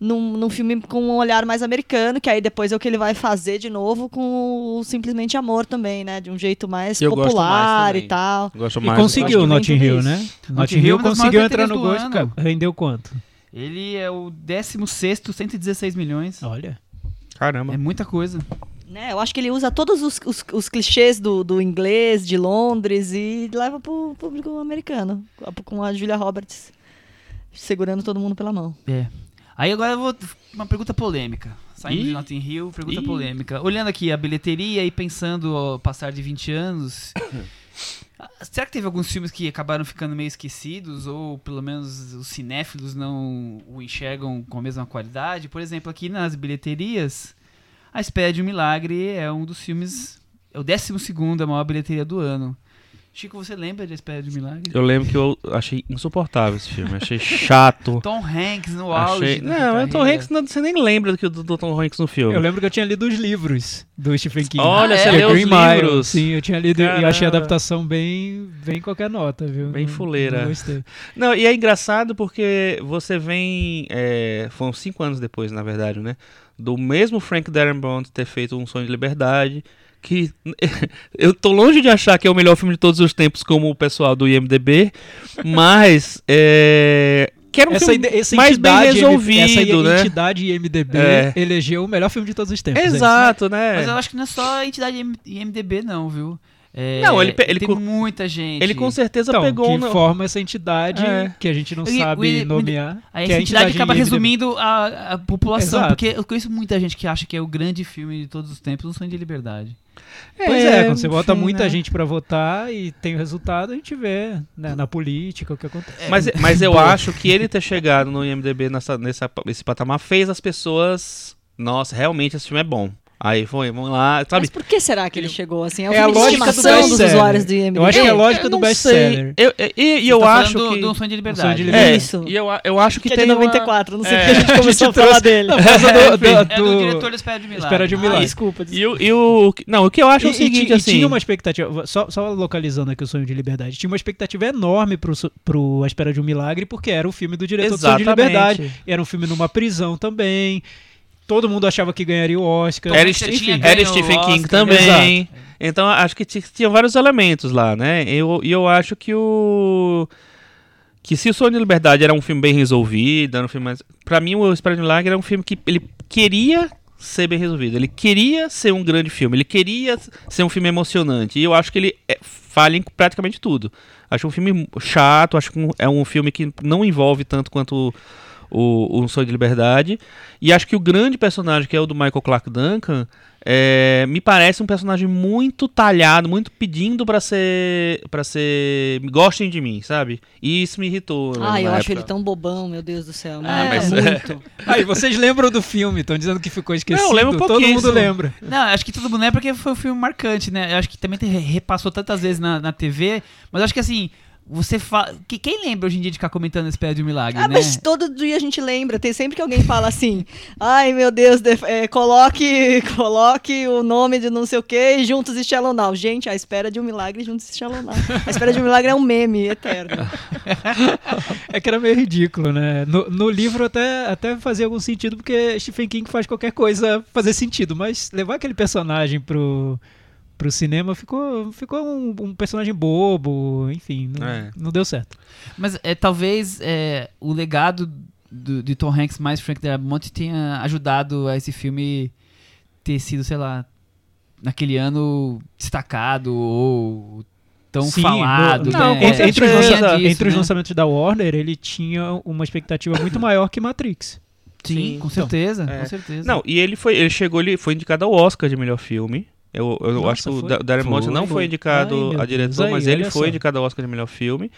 num, num filme com um olhar mais americano, que aí depois é o que ele vai fazer de novo com o Simplesmente Amor também, né? De um jeito mais Eu gosto mais popular também. e tal. Gosto E mais. conseguiu acho o Notting Hill, isso. né? Notting Hill é conseguiu entrar no gosto. cara. Rendeu quanto? Ele é o 16, 116 milhões. Olha. Caramba. É muita coisa. Né, eu acho que ele usa todos os, os, os clichês do, do inglês, de Londres, e leva pro público americano, com a Julia Roberts segurando todo mundo pela mão. É. Aí agora eu vou. Uma pergunta polêmica. Saindo Ih. de Notting Hill, pergunta Ih. polêmica. Olhando aqui a bilheteria e pensando ao passar de 20 anos. Será que teve alguns filmes que acabaram ficando meio esquecidos? Ou pelo menos os cinéfilos não o enxergam com a mesma qualidade? Por exemplo, aqui nas bilheterias, A Espera de um Milagre é um dos filmes. É o 12 a maior bilheteria do ano. Chico, você lembra de A Espera de Milagre? Eu lembro que eu achei insuportável esse filme. Achei chato. Tom Hanks no auge. achei... Não, o Tom. Hanks, não, você nem lembra do que do, do Tom Hanks no filme. Eu lembro que eu tinha lido os livros do Stephen King. Olha, Ah, você é? leu os Green Mile. livros. Sim, eu tinha lido e Caramba. achei a adaptação bem, bem qualquer nota, viu? Bem Não- fuleira. não gostei. Não, e é engraçado porque você vem. É, foram cinco anos depois, na verdade, né? Do mesmo Frank Darabont ter feito Um Sonho de Liberdade. Que eu tô longe de achar que é o melhor filme de todos os tempos, como o pessoal do IMDB, mas. É, que era um Essa, essa mais bem entidade, resolvido, essa né? entidade IMDB É. elegeu o melhor filme de todos os tempos. é isso? Exato, né? Mas eu acho que não é só a entidade IM- IMDB, não, viu? É, Não, ele ele tem muita gente. Ele com certeza Então, pegou que um. forma essa entidade É. que a gente não E- sabe e- nomear. Aí é essa entidade acaba resumindo a, a população, Exato. porque eu conheço muita gente que acha que é o grande filme de todos os tempos, Um Sonho de Liberdade. Pois é, quando você bota enfim, muita né? gente pra votar e tem o resultado, a gente vê né, na política o que acontece. Mas, mas eu acho que ele ter chegado no IMDB nessa, nessa, nesse patamar fez as pessoas. Nossa, realmente esse filme é bom. Aí foi, vamos lá, sabe? Mas por que será que ele chegou assim? É É a de lógica do estimação dos usuários do IMDb. Eu acho que é a lógica eu do não best-seller. Eu- e e Você eu tá acho falando que. do, do Um Sonho de Liberdade. Sonho de É, Liberdade. Isso. E eu, eu acho que, Que é tem de uma- 94, não sei É, porque a gente a começou a gente falar dele. Por causa do, do, É do do- diretor da Espera de Milagre. Espera de Ah, Milagre. desculpa, desculpa. E, o- e o. Não, o que eu acho é o seguinte, e assim. tinha uma expectativa, só, só localizando aqui o Sonho de Liberdade, tinha uma expectativa enorme pro, pro A Espera de um Milagre, porque era o filme do diretor do Sonho de. Liberdade. Era um filme numa prisão também. Todo mundo achava que ganharia o Oscar. Era, tinha era Stephen King Oscar, também. Então acho que ti- tinha vários elementos lá, né? E eu, eu acho que o. Que se o Sonho de Liberdade era um filme bem resolvido, era um filme mais. Pra mim, o Espera de Milagre era um filme que ele queria ser bem resolvido. Ele queria ser um grande filme. Ele queria ser um filme emocionante. E eu acho que ele é, falha em praticamente tudo. Acho um filme chato, acho que é um filme que não envolve tanto quanto o, o Um Sonho de Liberdade. E acho que o grande personagem, que é o do Michael Clark Duncan, é, me parece um personagem muito talhado, muito pedindo pra ser. para ser. Gostem de mim, sabe? E isso me irritou. Ah, eu na acho ele época. tão bobão, meu Deus do céu. Ah, É, mas- muito. Aí, vocês lembram do filme, estão dizendo que ficou esquecido. Não, lembro um Todo mundo lembra. Não, acho que todo mundo é porque foi um filme marcante, né? Eu acho que também repassou tantas vezes na, na TV, mas acho que assim, você fala. Que, quem lembra hoje em dia de ficar comentando Espera de um Milagre, Ah, né? mas todo dia a gente lembra. Tem sempre que alguém fala assim: ai meu Deus, def- é, coloque, coloque o nome de não sei o que e juntos e Shallow Now. Gente, a espera de um milagre juntos e Shallow Now. A espera de um milagre é um meme eterno. É que era meio ridículo, né? No, no livro até, até fazia algum sentido, porque Stephen King faz qualquer coisa fazer sentido, mas levar aquele personagem pro, pro cinema ficou, ficou um, um personagem bobo, enfim, não, É. não deu certo. Mas é, talvez é, o legado do- de Tom Hanks mais Frank Darabont tenha ajudado a esse filme ter sido, sei lá, naquele ano destacado ou tão Sim, falado. no- Não, né? com entre, entre os, lança- disso, entre os né? lançamentos da Warner, ele tinha uma expectativa muito maior que Matrix. Sim, Sim. com certeza, É. com certeza. Não, e ele foi. Ele chegou, ele foi indicado ao Oscar de melhor filme. Eu, eu Nossa, acho que o Darren Foi. Monte não foi indicado Ai, a Deus, diretor, aí, mas ele foi só. indicado ao Oscar de melhor filme.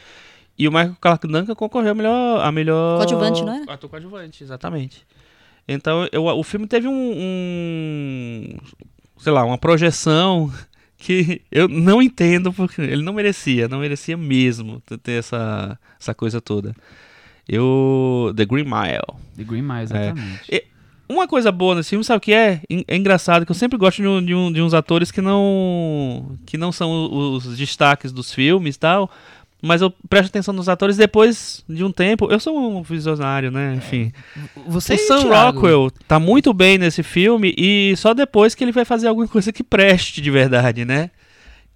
E o Michael Clark Duncan concorreu a melhor. A melhor Coadjuvante, não era? Ator coadjuvante, exatamente. Então, eu, o filme teve um, um- Sei lá, uma projeção que eu não entendo, porque ele não merecia, não merecia mesmo ter essa, essa coisa toda. Eu. The Green Mile. The Green Mile, exatamente. Uma coisa boa nesse filme, sabe o que é? É engraçado que eu sempre gosto de, um- de um- de uns atores que não que não são os destaques dos filmes e tal, mas eu presto atenção nos atores depois de um tempo. Eu sou um visionário, né? Enfim. Você o Sam Thiago, Rockwell tá muito bem nesse filme e só depois que ele vai fazer alguma coisa que preste de verdade, né?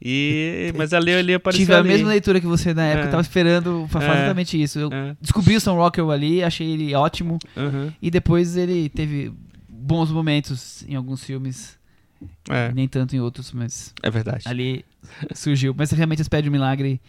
E mas ali ele apareceu Tive a ali. mesma leitura que você na época, É. tava esperando pra falar É. exatamente isso. Eu É, descobri o Sam Rockwell ali, achei ele ótimo. uhum, E depois ele teve bons momentos em alguns filmes, é, nem tanto em outros, mas é verdade. ali surgiu. Mas realmente Espera de um Milagre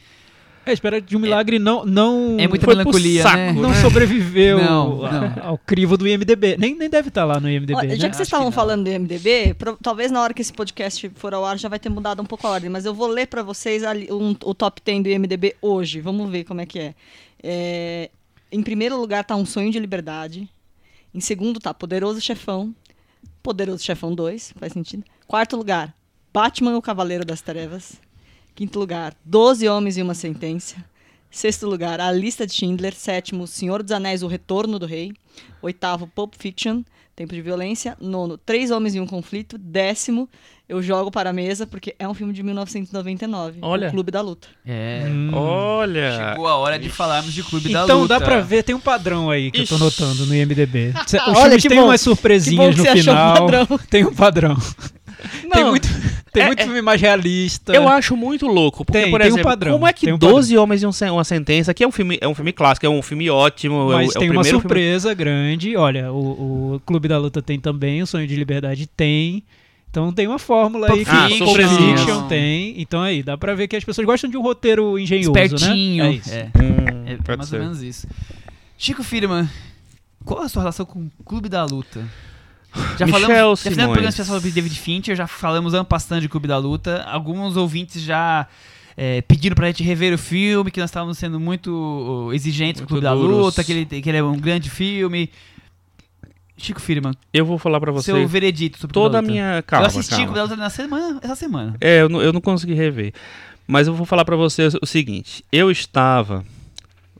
É, espera de um milagre não, não, é muita Foi pro melancolia, saco, né? não sobreviveu Não, a- não. ao crivo do IMDB. Nem, nem deve estar lá no IMDB, Olha, né? já que vocês Acho estavam falando do MDB, pro- talvez na hora que esse podcast for ao ar já vai ter mudado um pouco a ordem, mas eu vou ler pra vocês ali um- o top 10 do MDB hoje. Vamos ver como é que é. É, Em primeiro lugar tá Um Sonho de Liberdade. Em segundo tá Poderoso Chefão. Poderoso Chefão 2, faz sentido. Quarto lugar, Batman, o Cavaleiro das Trevas. Quinto lugar, Doze Homens e uma Sentença. Sexto lugar, A Lista de Schindler. Sétimo, Senhor dos Anéis, O Retorno do Rei. Oitavo, Pulp Fiction, Tempo de Violência. Nono, Três Homens e um Conflito. Décimo, Eu Jogo para a Mesa, porque é um filme de 1999. Olha. O Clube da Luta. É. Hum. Olha, Chegou a hora de falarmos de Clube da Então Luta. dá pra ver, tem um padrão aí que eu tô Ixi. notando no IMDB. Os Olha, que bom. umas Que bom surpresinhas que no um final. padrão. Tem um padrão. Tem Não. muito, tem É- muito é- filme mais realista. Eu acho muito louco, porque, Tem, por tem um exemplo, padrão, como é que um 12 Homens e um uma Sentença, que é um filme, é um filme clássico, é um filme ótimo, é o- Mas é o tem uma primeiro filme- surpresa grande. Olha, o, o Clube da Luta tem também, o Sonho de Liberdade tem. Então tem uma fórmula aí que Pulp Pulp Fiction. Tem. Então aí, dá pra ver que as pessoas gostam de um roteiro engenhoso, Espertinho. né? É isso. É, Hum, é mais ser. ou menos isso. Chico Firman, qual a sua relação com o Clube da Luta? Já Michel falamos, já fizemos um Simões. programa especial sobre David Fincher, já falamos ano passando de Clube da Luta. Alguns ouvintes já é, pediram pra gente rever o filme, que nós estávamos sendo muito exigentes com o Muito Clube da duros. Luta, que ele, que ele é um grande filme. Chico Firman, Eu vou falar pra você seu veredito sobre toda a da minha... Calma, eu assisti calma. Clube da na semana, essa semana. É, eu não, eu não consegui rever. Mas eu vou falar pra você o seguinte. Eu estava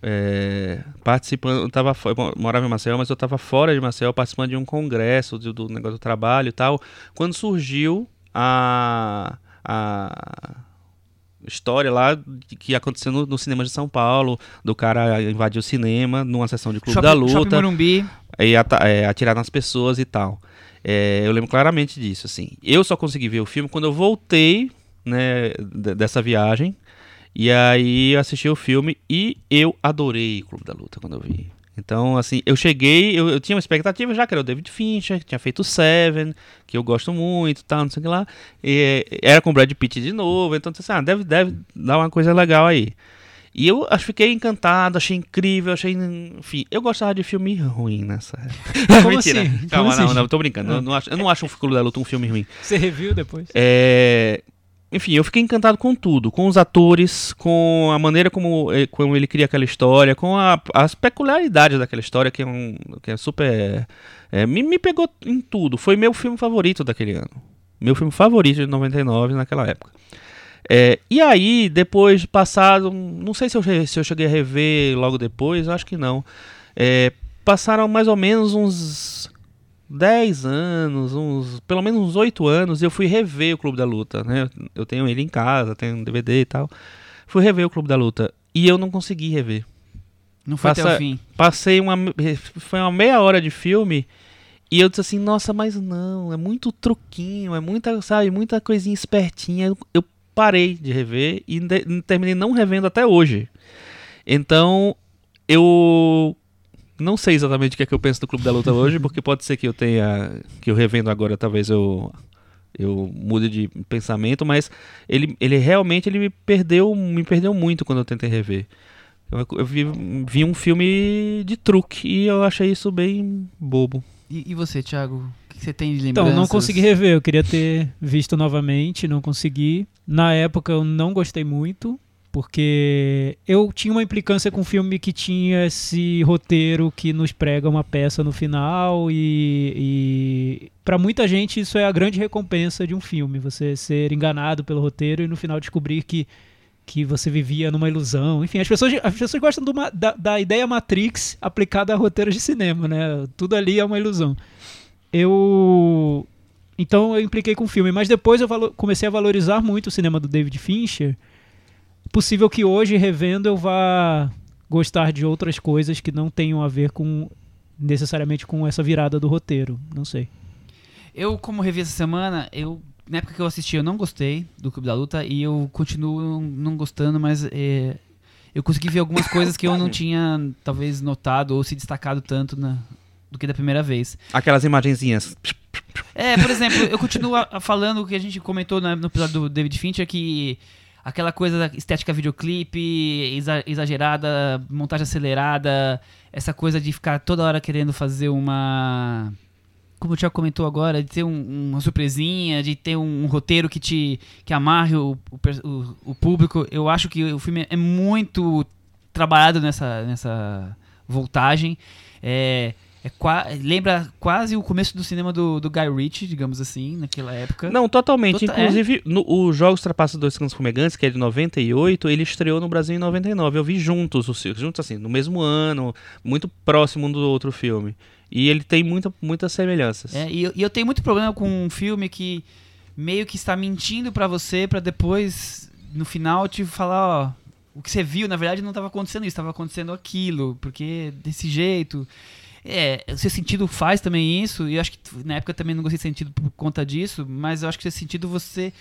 é, participando, eu, tava, eu morava em Maceió, mas eu estava fora de Maceió participando de um congresso do, do negócio do trabalho e tal, quando surgiu a, a história lá que aconteceu no, no cinema de São Paulo, do cara invadir o cinema numa sessão de Clube Shopping, da Luta Morumbi. e ata- é, atirar nas pessoas e tal. É, eu lembro claramente disso, assim. Eu só consegui ver o filme quando eu voltei, né, dessa viagem. E aí eu assisti o filme e eu adorei Clube da Luta quando eu vi. Então, assim, eu cheguei, eu, eu tinha uma expectativa já que era o David Fincher, que tinha feito Seven, que eu gosto muito, tal, não sei o que lá. E, eh, era com o Brad Pitt de novo, então, assim, ah, deve, deve dar uma coisa legal aí. E eu acho, fiquei encantado, achei incrível, achei. Enfim, eu gostava de filme ruim nessa época. Como Mentira. assim? Como Calma, não, assim? não, tô brincando. Eu não acho, eu não acho o Clube da Luta um filme ruim. Você reviu depois? É, Enfim, eu fiquei encantado com tudo, com os atores, com a maneira como, ele- como ele cria aquela história, com a- as peculiaridades daquela história, que é, um, que é super. é, me, me pegou em tudo. Foi meu filme favorito daquele ano. Meu filme favorito de 99 naquela época. É, e aí, depois de passado, não sei se eu, se eu cheguei a rever logo depois, acho que não. Passaram mais ou menos uns 10 anos, uns, pelo menos uns 8 anos, e eu fui rever o Clube da Luta, né? Eu tenho ele em casa, tenho um DVD e tal. Fui rever o Clube da Luta e eu não consegui rever. Não foi até Passa- o fim. Passei uma foi uma meia hora de filme e eu disse assim, nossa, mas não, é muito truquinho, é muita, sabe, muita coisinha espertinha. Eu, eu parei de rever e de- terminei não revendo até hoje. Então, eu não sei exatamente o que é que eu penso do Clube da Luta hoje, porque pode ser que eu tenha que eu revendo agora, talvez eu eu mude de pensamento, mas ele, ele realmente ele me perdeu, me perdeu muito quando eu tentei rever. Eu, eu vi, vi um filme de truque e eu achei isso bem bobo. E, e você, Thiago? O que você tem de lembranças? Então, não consegui rever. Eu queria ter visto novamente, não consegui. Na época eu não gostei muito, porque eu tinha uma implicância com o filme que tinha esse roteiro que nos prega uma peça no final e, e para muita gente isso é a grande recompensa de um filme, você ser enganado pelo roteiro e no final descobrir que que você vivia numa ilusão. Enfim, as pessoas, as pessoas gostam da, da ideia Matrix aplicada a roteiros de cinema, né? Tudo ali é uma ilusão. Eu. Então eu impliquei com o filme, mas depois eu comecei a valorizar muito o cinema do David Fincher. Possível que hoje, revendo, eu vá gostar de outras coisas que não tenham a ver com necessariamente com essa virada do roteiro. Não sei. Eu, como revi essa semana, eu na época que eu assisti, eu não gostei do Clube da Luta e eu continuo não, gostando, mas é, eu consegui ver algumas coisas que eu não tinha talvez notado ou se destacado tanto na, do que da primeira vez. Aquelas imagenzinhas. É, por exemplo, eu continuo falando o que a gente comentou na- no episódio do David Fincher, que aquela coisa da estética videoclipe, exa- exagerada, montagem acelerada, essa coisa de ficar toda hora querendo fazer uma. Como o Thiago comentou agora, de ter um- uma surpresinha, de ter um, um roteiro que te que amarre o, o- o público. Eu acho que o filme é muito trabalhado nessa, nessa voltagem. É, é qua- lembra quase o começo do cinema do, do Guy Ritchie, digamos assim, naquela época. Não, totalmente. Tota- Inclusive, no, o Jogos Trapaços Dois Cães Fumegantes, que é de 98, ele estreou no Brasil em 99. Eu vi juntos, os juntos assim, no mesmo ano, muito próximo um do outro filme. E ele tem muita, muitas semelhanças. É, e, eu, e eu tenho muito problema com um filme que meio que está mentindo pra você pra depois, no final, te falar, ó, o que você viu, na verdade, não estava acontecendo isso, estava acontecendo aquilo, porque desse jeito. É, o seu sentido faz também isso, e eu acho que na época também não gostei de sentido por conta disso, mas eu acho que esse sentido você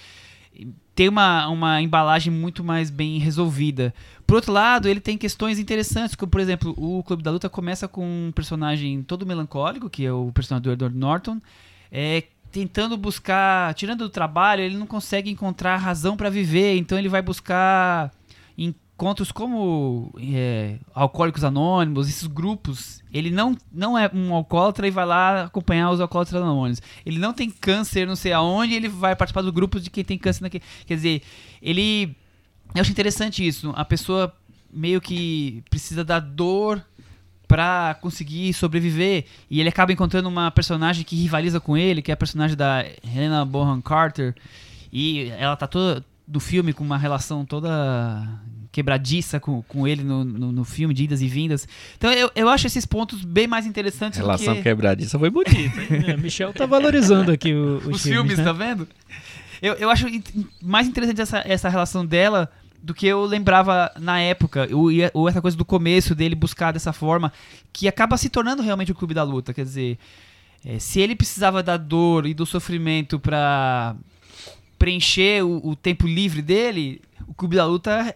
tem uma, uma embalagem muito mais bem resolvida. Por outro lado, ele tem questões interessantes, como por exemplo, o Clube da Luta começa com um personagem todo melancólico, que é o personagem do Edward Norton, é, tentando buscar, tirando do trabalho, ele não consegue encontrar razão para viver, então ele vai buscar encontros como é, Alcoólicos Anônimos, esses grupos. Ele não, não é um alcoólatra e vai lá acompanhar os alcoólatras anônimos. Ele não tem câncer, não sei aonde, ele vai participar do grupo de quem tem câncer naquele. Quer dizer, ele. Eu acho interessante isso. A pessoa meio que precisa da dor para conseguir sobreviver e ele acaba encontrando uma personagem que rivaliza com ele, que é a personagem da Helena Bonham Carter e ela tá toda do filme com uma relação toda quebradiça com, com ele no, no, no, filme, de idas e vindas. Então eu, eu acho esses pontos bem mais interessantes Relação do que... quebradiça foi bonita. é, Michel tá valorizando aqui o, os, os filmes, filmes né? tá vendo? Eu, eu acho mais interessante essa, essa relação dela do que eu lembrava na época, ou essa coisa do começo dele buscar dessa forma, que acaba se tornando realmente o clube da luta. Quer dizer, é, se ele precisava da dor e do sofrimento para preencher o, o, tempo livre dele, o clube da luta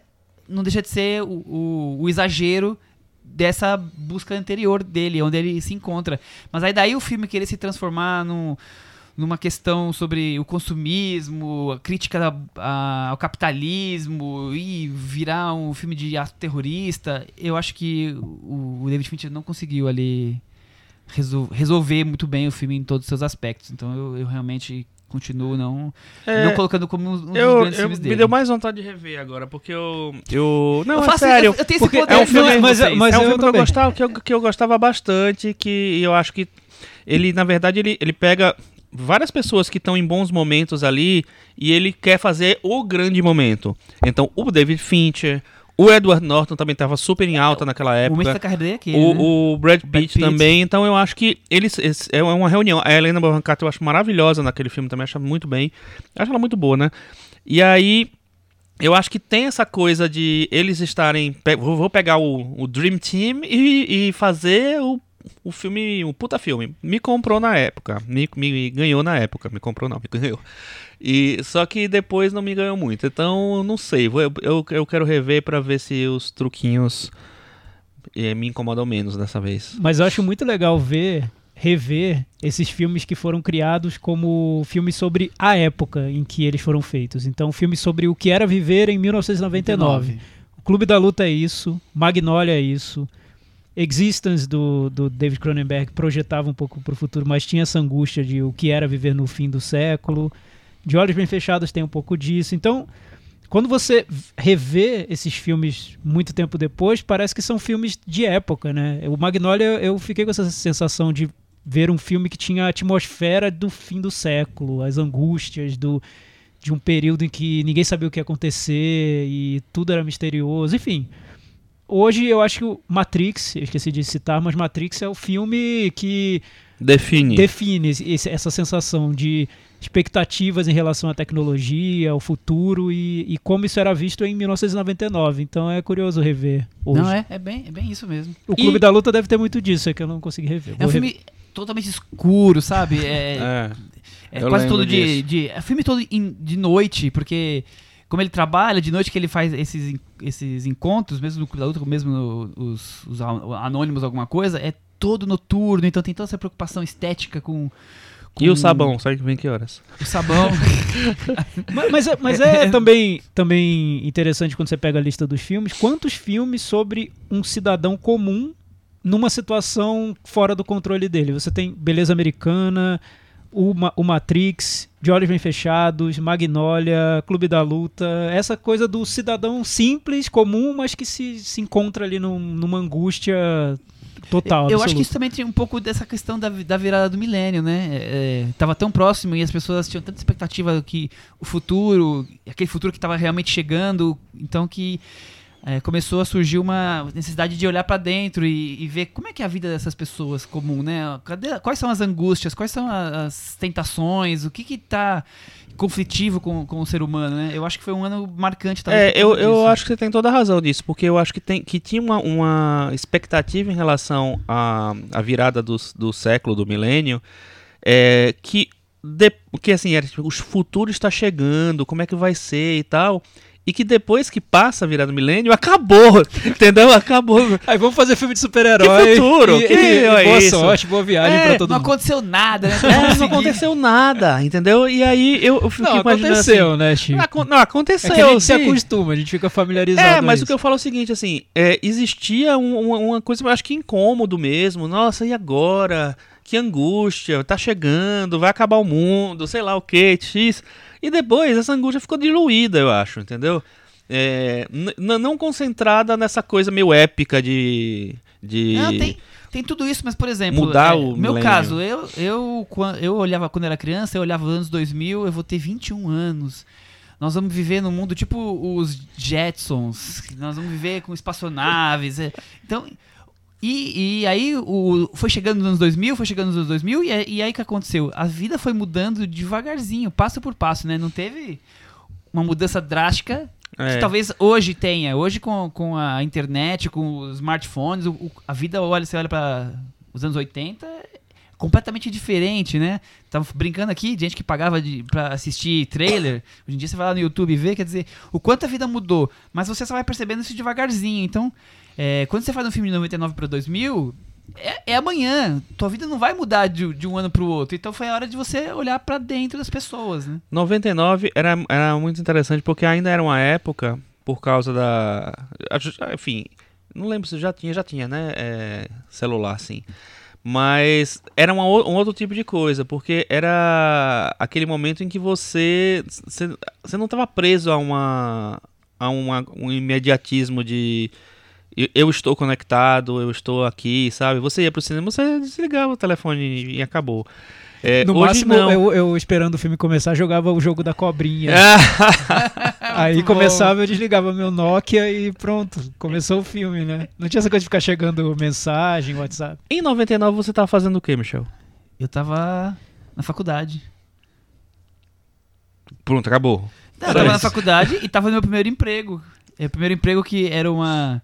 não deixa de ser o, o, o exagero dessa busca anterior dele, onde ele se encontra. Mas aí daí o filme querer se transformar num, numa questão sobre o consumismo, a crítica ao capitalismo e virar um filme de ato terrorista, eu acho que o, David Fincher não conseguiu ali resol, resolver muito bem o filme em todos os seus aspectos. Então eu, eu realmente continuo não, é, não colocando como um dos eu, grandes eu, filmes dele. Me deu mais vontade de rever agora, porque eu. eu não, eu é faço, sério. Eu, eu tenho esse poder, é um filme, mas, mas, mas é um filme que eu, gostava, que, eu, que eu gostava bastante, que eu acho que ele, na verdade, ele, ele pega várias pessoas que estão em bons momentos ali e ele quer fazer o grande momento. Então, o David Fincher, o Edward Norton também estava super em alta naquela época. O da carreira dele é aqui, o, né? o Brad, Pitt Brad Pitt também. Então eu acho que eles é uma reunião. A Helena Bonham Carter eu acho maravilhosa naquele filme também, acho muito bem. Acho ela muito boa, né? E aí eu acho que tem essa coisa de eles estarem. Vou pegar o, o Dream Team e, e fazer o o filme, um puta filme. Me comprou na época. Me, me ganhou na época. Me comprou não, me ganhou. E, só que depois não me ganhou muito. Então, não sei. Eu, eu, eu quero rever para ver se os truquinhos eh, me incomodam menos dessa vez. Mas eu acho muito legal ver, rever esses filmes que foram criados como filmes sobre a época em que eles foram feitos. Então, filmes sobre o que era viver em 1999. 99. O Clube da Luta é isso, Magnolia é isso. Existence do, do David Cronenberg projetava um pouco para o futuro, mas tinha essa angústia de o que era viver no fim do século. De Olhos Bem Fechados tem um pouco disso. Então, quando você revê esses filmes muito tempo depois, parece que são filmes de época, né? O Magnolia, eu fiquei com essa sensação de ver um filme que tinha a atmosfera do fim do século, as angústias do de um período em que ninguém sabia o que ia acontecer e tudo era misterioso, enfim hoje eu acho que o Matrix, eu esqueci de citar, mas Matrix é o filme que define, define esse, essa sensação de expectativas em relação à tecnologia, ao futuro e, e, como isso era visto em 1999. Então é curioso rever hoje. Não, é, é, bem, é bem isso mesmo. O Clube e... da Luta deve ter muito disso, é que eu não consegui rever. É um filme rever. totalmente escuro, sabe? É, é, é quase todo de, de, É filme todo de noite, porque como ele trabalha de noite que ele faz esses, esses encontros, mesmo no Clube da Luta, mesmo no, os, os anônimos, alguma coisa, é todo noturno, então tem toda essa preocupação estética com. com e o sabão, sabe que vem que horas? O sabão. mas, mas, é, mas é também, também interessante quando você pega a lista dos filmes, quantos filmes sobre um cidadão comum numa situação fora do controle dele. Você tem Beleza Americana, o, o Matrix, De Olhos Bem Fechados, Magnolia, Clube da Luta, essa coisa do cidadão simples, comum, mas que se, se encontra ali num, numa angústia total. Eu absoluta. acho que isso também tem um pouco dessa questão da, da virada do milênio, né? É, tava tão próximo e as pessoas tinham tanta expectativa que o futuro, aquele futuro que estava realmente chegando, então que é, começou a surgir uma necessidade de olhar para dentro e, e, ver como é que é a vida dessas pessoas comum, né? Cadê, quais são as angústias, quais são as tentações, o que que tá conflitivo com, com o ser humano, né? Eu acho que foi um ano marcante também. É, eu, eu acho que você tem toda a razão disso, porque eu acho que, tem, que tinha uma, uma expectativa em relação à, à virada do, do século, do milênio, é, que, de, que assim, era, tipo, o futuro está chegando, como é que vai ser e tal... e que depois que passa a virada do milênio, acabou, entendeu? Acabou. Aí vamos fazer filme de super-herói. Que futuro? E, Que e- e é boa isso? sorte, boa viagem É, pra todo Não mundo. aconteceu nada, né? É, não aconteceu nada, entendeu? E aí eu, eu fico Não, imaginando aconteceu, assim, né, Chico? acon- Não, aconteceu. É que a gente se sim. acostuma, a gente fica familiarizado. É, mas o que eu falo é o seguinte, assim, é, existia um- uma, uma coisa, eu acho que incômodo mesmo. Nossa, e agora? Que angústia, tá chegando, vai acabar o mundo, sei lá o que, X. E depois essa angústia ficou diluída, eu acho, entendeu? É, não concentrada nessa coisa meio épica de. de... Não, tem, tem tudo isso, mas, por exemplo, Mudar é, o meu milênio. caso, eu, eu, eu olhava quando era criança, eu olhava os anos 2000, eu vou ter 21 anos. Nós vamos viver num mundo tipo os Jetsons, nós vamos viver com espaçonaves. é. Então, e, e aí o, foi chegando nos anos 2000, foi chegando nos anos 2000, e, e aí o que aconteceu? A vida foi mudando devagarzinho, passo por passo, né? Não teve uma mudança drástica É. que talvez hoje tenha. Hoje com, com a internet, com os smartphones, o- o- a vida olha, você olha para os anos 80 é completamente diferente, né? Tava brincando aqui, gente que pagava de, pra assistir trailer. Hoje em dia você vai lá no YouTube e vê, quer dizer, o quanto a vida mudou. Mas você só vai percebendo isso devagarzinho. Então, é, quando você faz um filme de 99 para 2000, é, é amanhã. Tua vida não vai mudar de, de um ano pro outro. Então foi a hora de você olhar para dentro das pessoas, né? 99 era, era muito interessante porque ainda era uma época, por causa da. Enfim, não lembro se já tinha, já tinha, né? é, celular, sim. Mas era uma o- um outro tipo de coisa, porque era aquele momento em que você. Você, você não estava preso a uma. a uma, um imediatismo de. Eu- estou conectado, eu estou aqui, sabe? Você ia pro cinema, você desligava o telefone e acabou. É, No hoje máximo, não. eu, eu esperando o filme começar, jogava o jogo da cobrinha. Aí Muito começava, eu desligava meu Nokia e pronto, começou o filme, né? Não tinha essa coisa de ficar chegando mensagem, WhatsApp. Em 99 você tava fazendo o quê, Michel? Eu tava na faculdade. Pronto, acabou. Não, eu tava na faculdade e tava no meu primeiro emprego. É o primeiro emprego que era uma.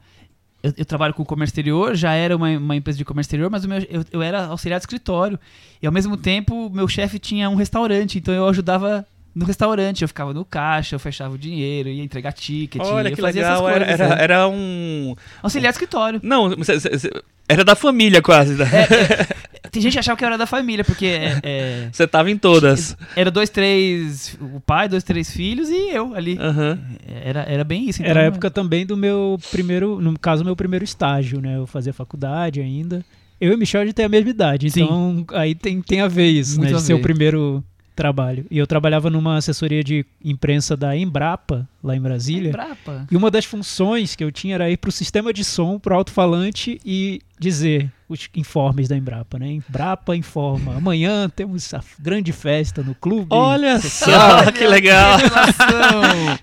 Eu, eu trabalho com comércio exterior, já era uma, uma empresa de comércio exterior, mas o meu, eu, eu era auxiliar de escritório. E ao mesmo tempo, meu chefe tinha um restaurante, então eu ajudava no restaurante. Eu ficava no caixa, eu fechava o dinheiro, ia entregar ticket. Olha que legal, essas era, coisas. era, né? era um... Auxiliar de escritório. Não, cê- cê- cê- era da família quase. né? Tem gente que achava que eu era da família, porque é, é, Você tava em todas. era dois, três. O pai, dois, três filhos e eu ali. Aham. Era, era bem isso. Era a então- época também do meu primeiro, no caso, meu primeiro estágio, né? Eu fazia faculdade ainda. Eu e o Michel a gente tem a mesma idade, Sim. então aí tem, tem a ver isso, Muito né? De ser o primeiro trabalho. E eu trabalhava numa assessoria de imprensa da Embrapa, lá em Brasília. Brapa. E uma das funções que eu tinha era ir pro sistema de som, pro alto-falante e dizer os informes da Embrapa, né? Embrapa informa. Amanhã temos a grande festa no clube. Olha social." só, que legal.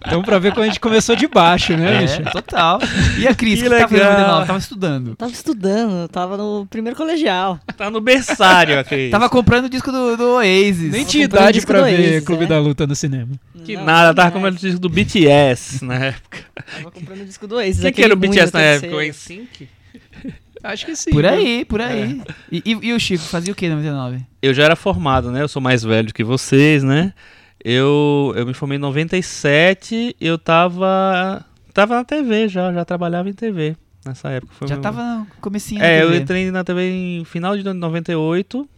Então, pra ver como a gente começou de baixo, né, É, Michel? total. E a Cris, Que que, tava fazendo legal. 99? Tava estudando. Tava estudando, tava no primeiro colegial. Tá no berçário aqui. Tava comprando o disco do, do Oasis. Nem Tava tinha idade do ver Oasis, Clube é. da Luta no cinema. Que Não, nada, tava não, comprando o disco do BTS na época. Tava comprando o disco do Oasis. Quem que aquele era o BTS na época? O NSYNC? Acho que sim. Por né? aí, por aí. E, e- e o Chico, fazia o que em 99? Eu já era formado, né? Eu sou mais velho que vocês, né? Eu, eu me formei em 97 eu tava. Tava na TV já, já trabalhava em TV nessa época. Foi Já meu- tava no comecinho da É, eu entrei na TV em final de 98.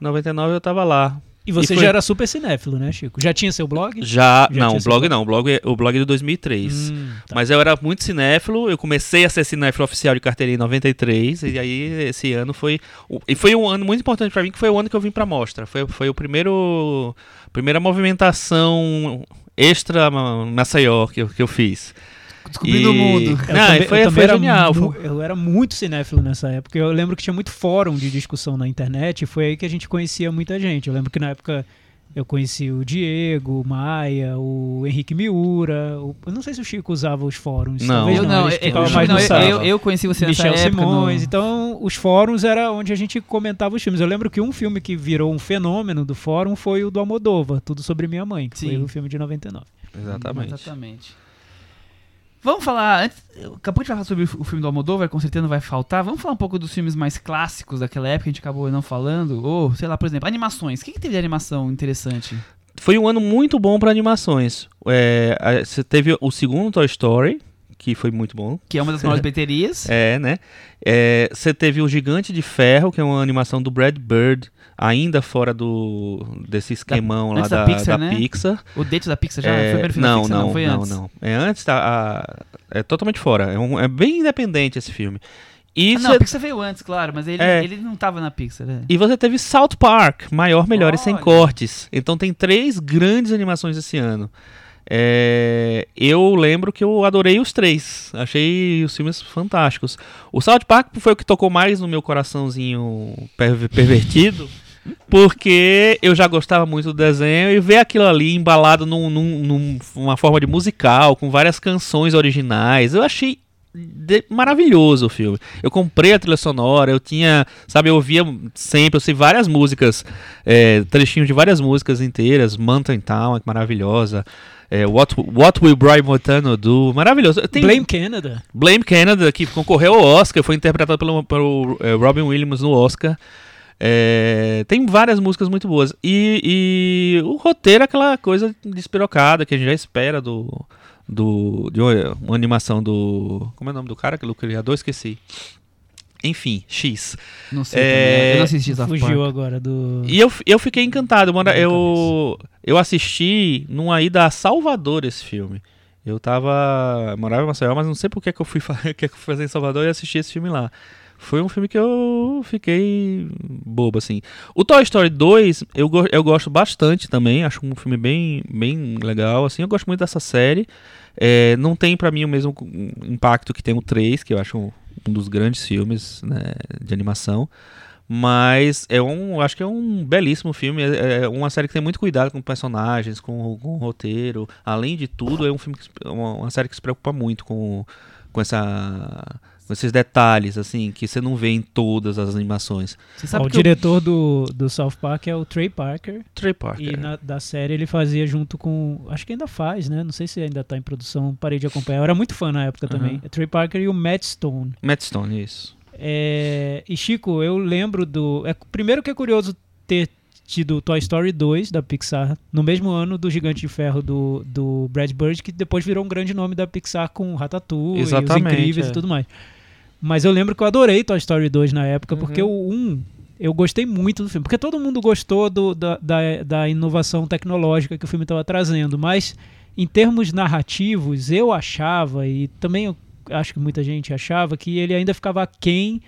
99 eu tava lá. E você E foi- já era super cinéfilo, né, Chico? Já tinha seu blog? Já. Já não, o blog blog? não. O blog, é- o blog é de 2003. Hum, tá. Mas eu era muito cinéfilo, eu comecei a ser cinéfilo oficial de carteirinha em 93, e aí esse ano foi. E foi um ano muito importante pra mim, que foi o ano que eu vim pra mostra. Foi, foi o primeiro. Primeira movimentação extra ma- Maceió que eu, que eu fiz. Descobrindo o E- mundo. Eu Não, também- foi, foi era genial. mu- foi- Eu era muito cinéfilo nessa época. Eu lembro que tinha muito fórum de discussão na internet e foi aí que a gente conhecia muita gente. Eu lembro que na época eu conheci o Diego, o Maia, o Henrique Miura. o- Eu não sei se o Chico usava os fóruns. Não. Talvez Eu não, não, eu, mais não, eu- eu, conheci você nessa Michel época. Simões. no- Então, os fóruns era onde a gente comentava os filmes. Eu lembro que um filme que virou um fenômeno do fórum foi o do Almodóvar, Tudo Sobre Minha Mãe, que foi Sim. o filme de 99. Exatamente. Exatamente. Vamos falar, antes, acabou de falar sobre o filme do Almodóvar, com certeza não vai faltar. Vamos falar um pouco dos filmes mais clássicos daquela época, que a gente acabou não falando. Ou, sei lá, por exemplo, animações. O que, que teve de animação interessante? foi um ano muito bom para animações. É, Você teve o segundo Toy Story, que foi muito bom. Que é uma das maiores bilheterias. É, né? É, Você teve o Gigante de Ferro, que é uma animação do Brad Bird, ainda fora do desse esquemão lá antes da da, Pixar, da né? Pixar. O date da Pixar já É, foi o primeiro filme não, da Pixar? não, foi não, antes. não. É antes da. a- é totalmente fora. É, um- é bem independente esse filme. E Ah, não, a Pixar veio antes, claro, mas ele, É. ele não tava na Pixar. né? E você teve South Park, maior, melhor e sem Olha. cortes. Então tem três grandes animações esse ano. É, eu lembro que eu adorei os três. Achei os filmes fantásticos. O South Park foi o que tocou mais no meu coraçãozinho perver- pervertido. Porque eu já gostava muito do desenho e ver aquilo ali embalado num, num- numa forma de musical, com várias canções originais, eu achei de- maravilhoso o filme. Eu comprei a trilha sonora, eu tinha, sabe, eu ouvia sempre, eu sei várias músicas, é, trechinhos de várias músicas inteiras, Mountain Town, que maravilhosa, é, What, What Will Brian Montano Do, maravilhoso. Tem Blame Canada. Blame Canada, que concorreu ao Oscar, foi interpretado pelo, pelo eh, Robin Williams no Oscar. É, tem várias músicas muito boas. E, e o roteiro é aquela coisa despirocada que a gente já espera do. Do de uma, animação do. Como é o nome do cara? Aquele criador? Esqueci. Enfim, X. Não sei É, também. Eu não assisti South Fugiu Park. agora do. E eu, eu fiquei encantado. Mano, eu, eu assisti numa ida a Salvador esse filme. Eu tava. Morava em Maceió, mas não sei por que, que eu fui fa- que que eu fui fazer em Salvador e assisti esse filme lá. Foi um filme que eu fiquei bobo, assim. O Toy Story 2, eu, go- eu gosto bastante também. Acho um filme bem, bem legal, assim. Eu gosto muito dessa série. É, não tem pra mim o mesmo impacto que tem o 3, que eu acho um, um dos grandes filmes né, de animação. Mas é um, acho que é um belíssimo filme. É, é uma série que tem muito cuidado com personagens, com, com o roteiro. Além de tudo, é um filme que, se- uma, uma série que se preocupa muito com, com essa esses detalhes assim que você não vê em todas as animações. Você Ó, sabe o que eu- diretor do, do South Park é o Trey Parker. Trey Parker. E na, da série ele fazia junto com. Acho que ainda faz, né? Não sei se ainda tá em produção, parei de acompanhar. Eu era muito fã na época Aham. também. É Trey Parker e o Matt Stone. Matt Stone, isso. É, e Chico, eu lembro do. É, primeiro que é curioso ter tido Toy Story 2 da Pixar no mesmo ano do Gigante de Ferro do, do Brad Bird, que depois virou um grande nome da Pixar com Ratatouille, e Os Exatamente, Incríveis é. e tudo mais. Mas eu lembro que eu adorei Toy Story 2 na época, Uhum. porque o 1 eu gostei muito do filme. Porque todo mundo gostou do- da, da, da inovação tecnológica que o filme estava trazendo. Mas em termos narrativos, eu achava, e também eu acho que muita gente achava, que ele ainda ficava aquém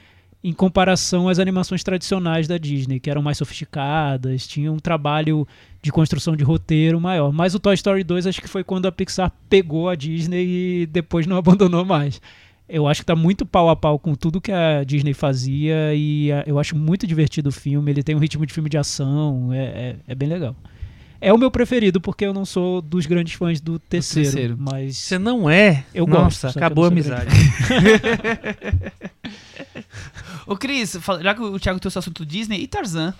em comparação às animações tradicionais da Disney, que eram mais sofisticadas, tinham um trabalho de construção de roteiro maior. Mas o Toy Story 2 acho que foi quando a Pixar pegou a Disney e depois não abandonou mais. Eu acho que tá muito pau a pau com tudo que a Disney fazia e ah, eu acho muito divertido o filme. Ele tem um ritmo de filme de ação, é, é, é bem legal. É o meu preferido porque eu não sou dos grandes fãs do terceiro, terceiro. mas Você não é? Eu Nossa, gosto, acabou a amizade. Ô, Cris, já que o Thiago trouxe o assunto Disney e Tarzan.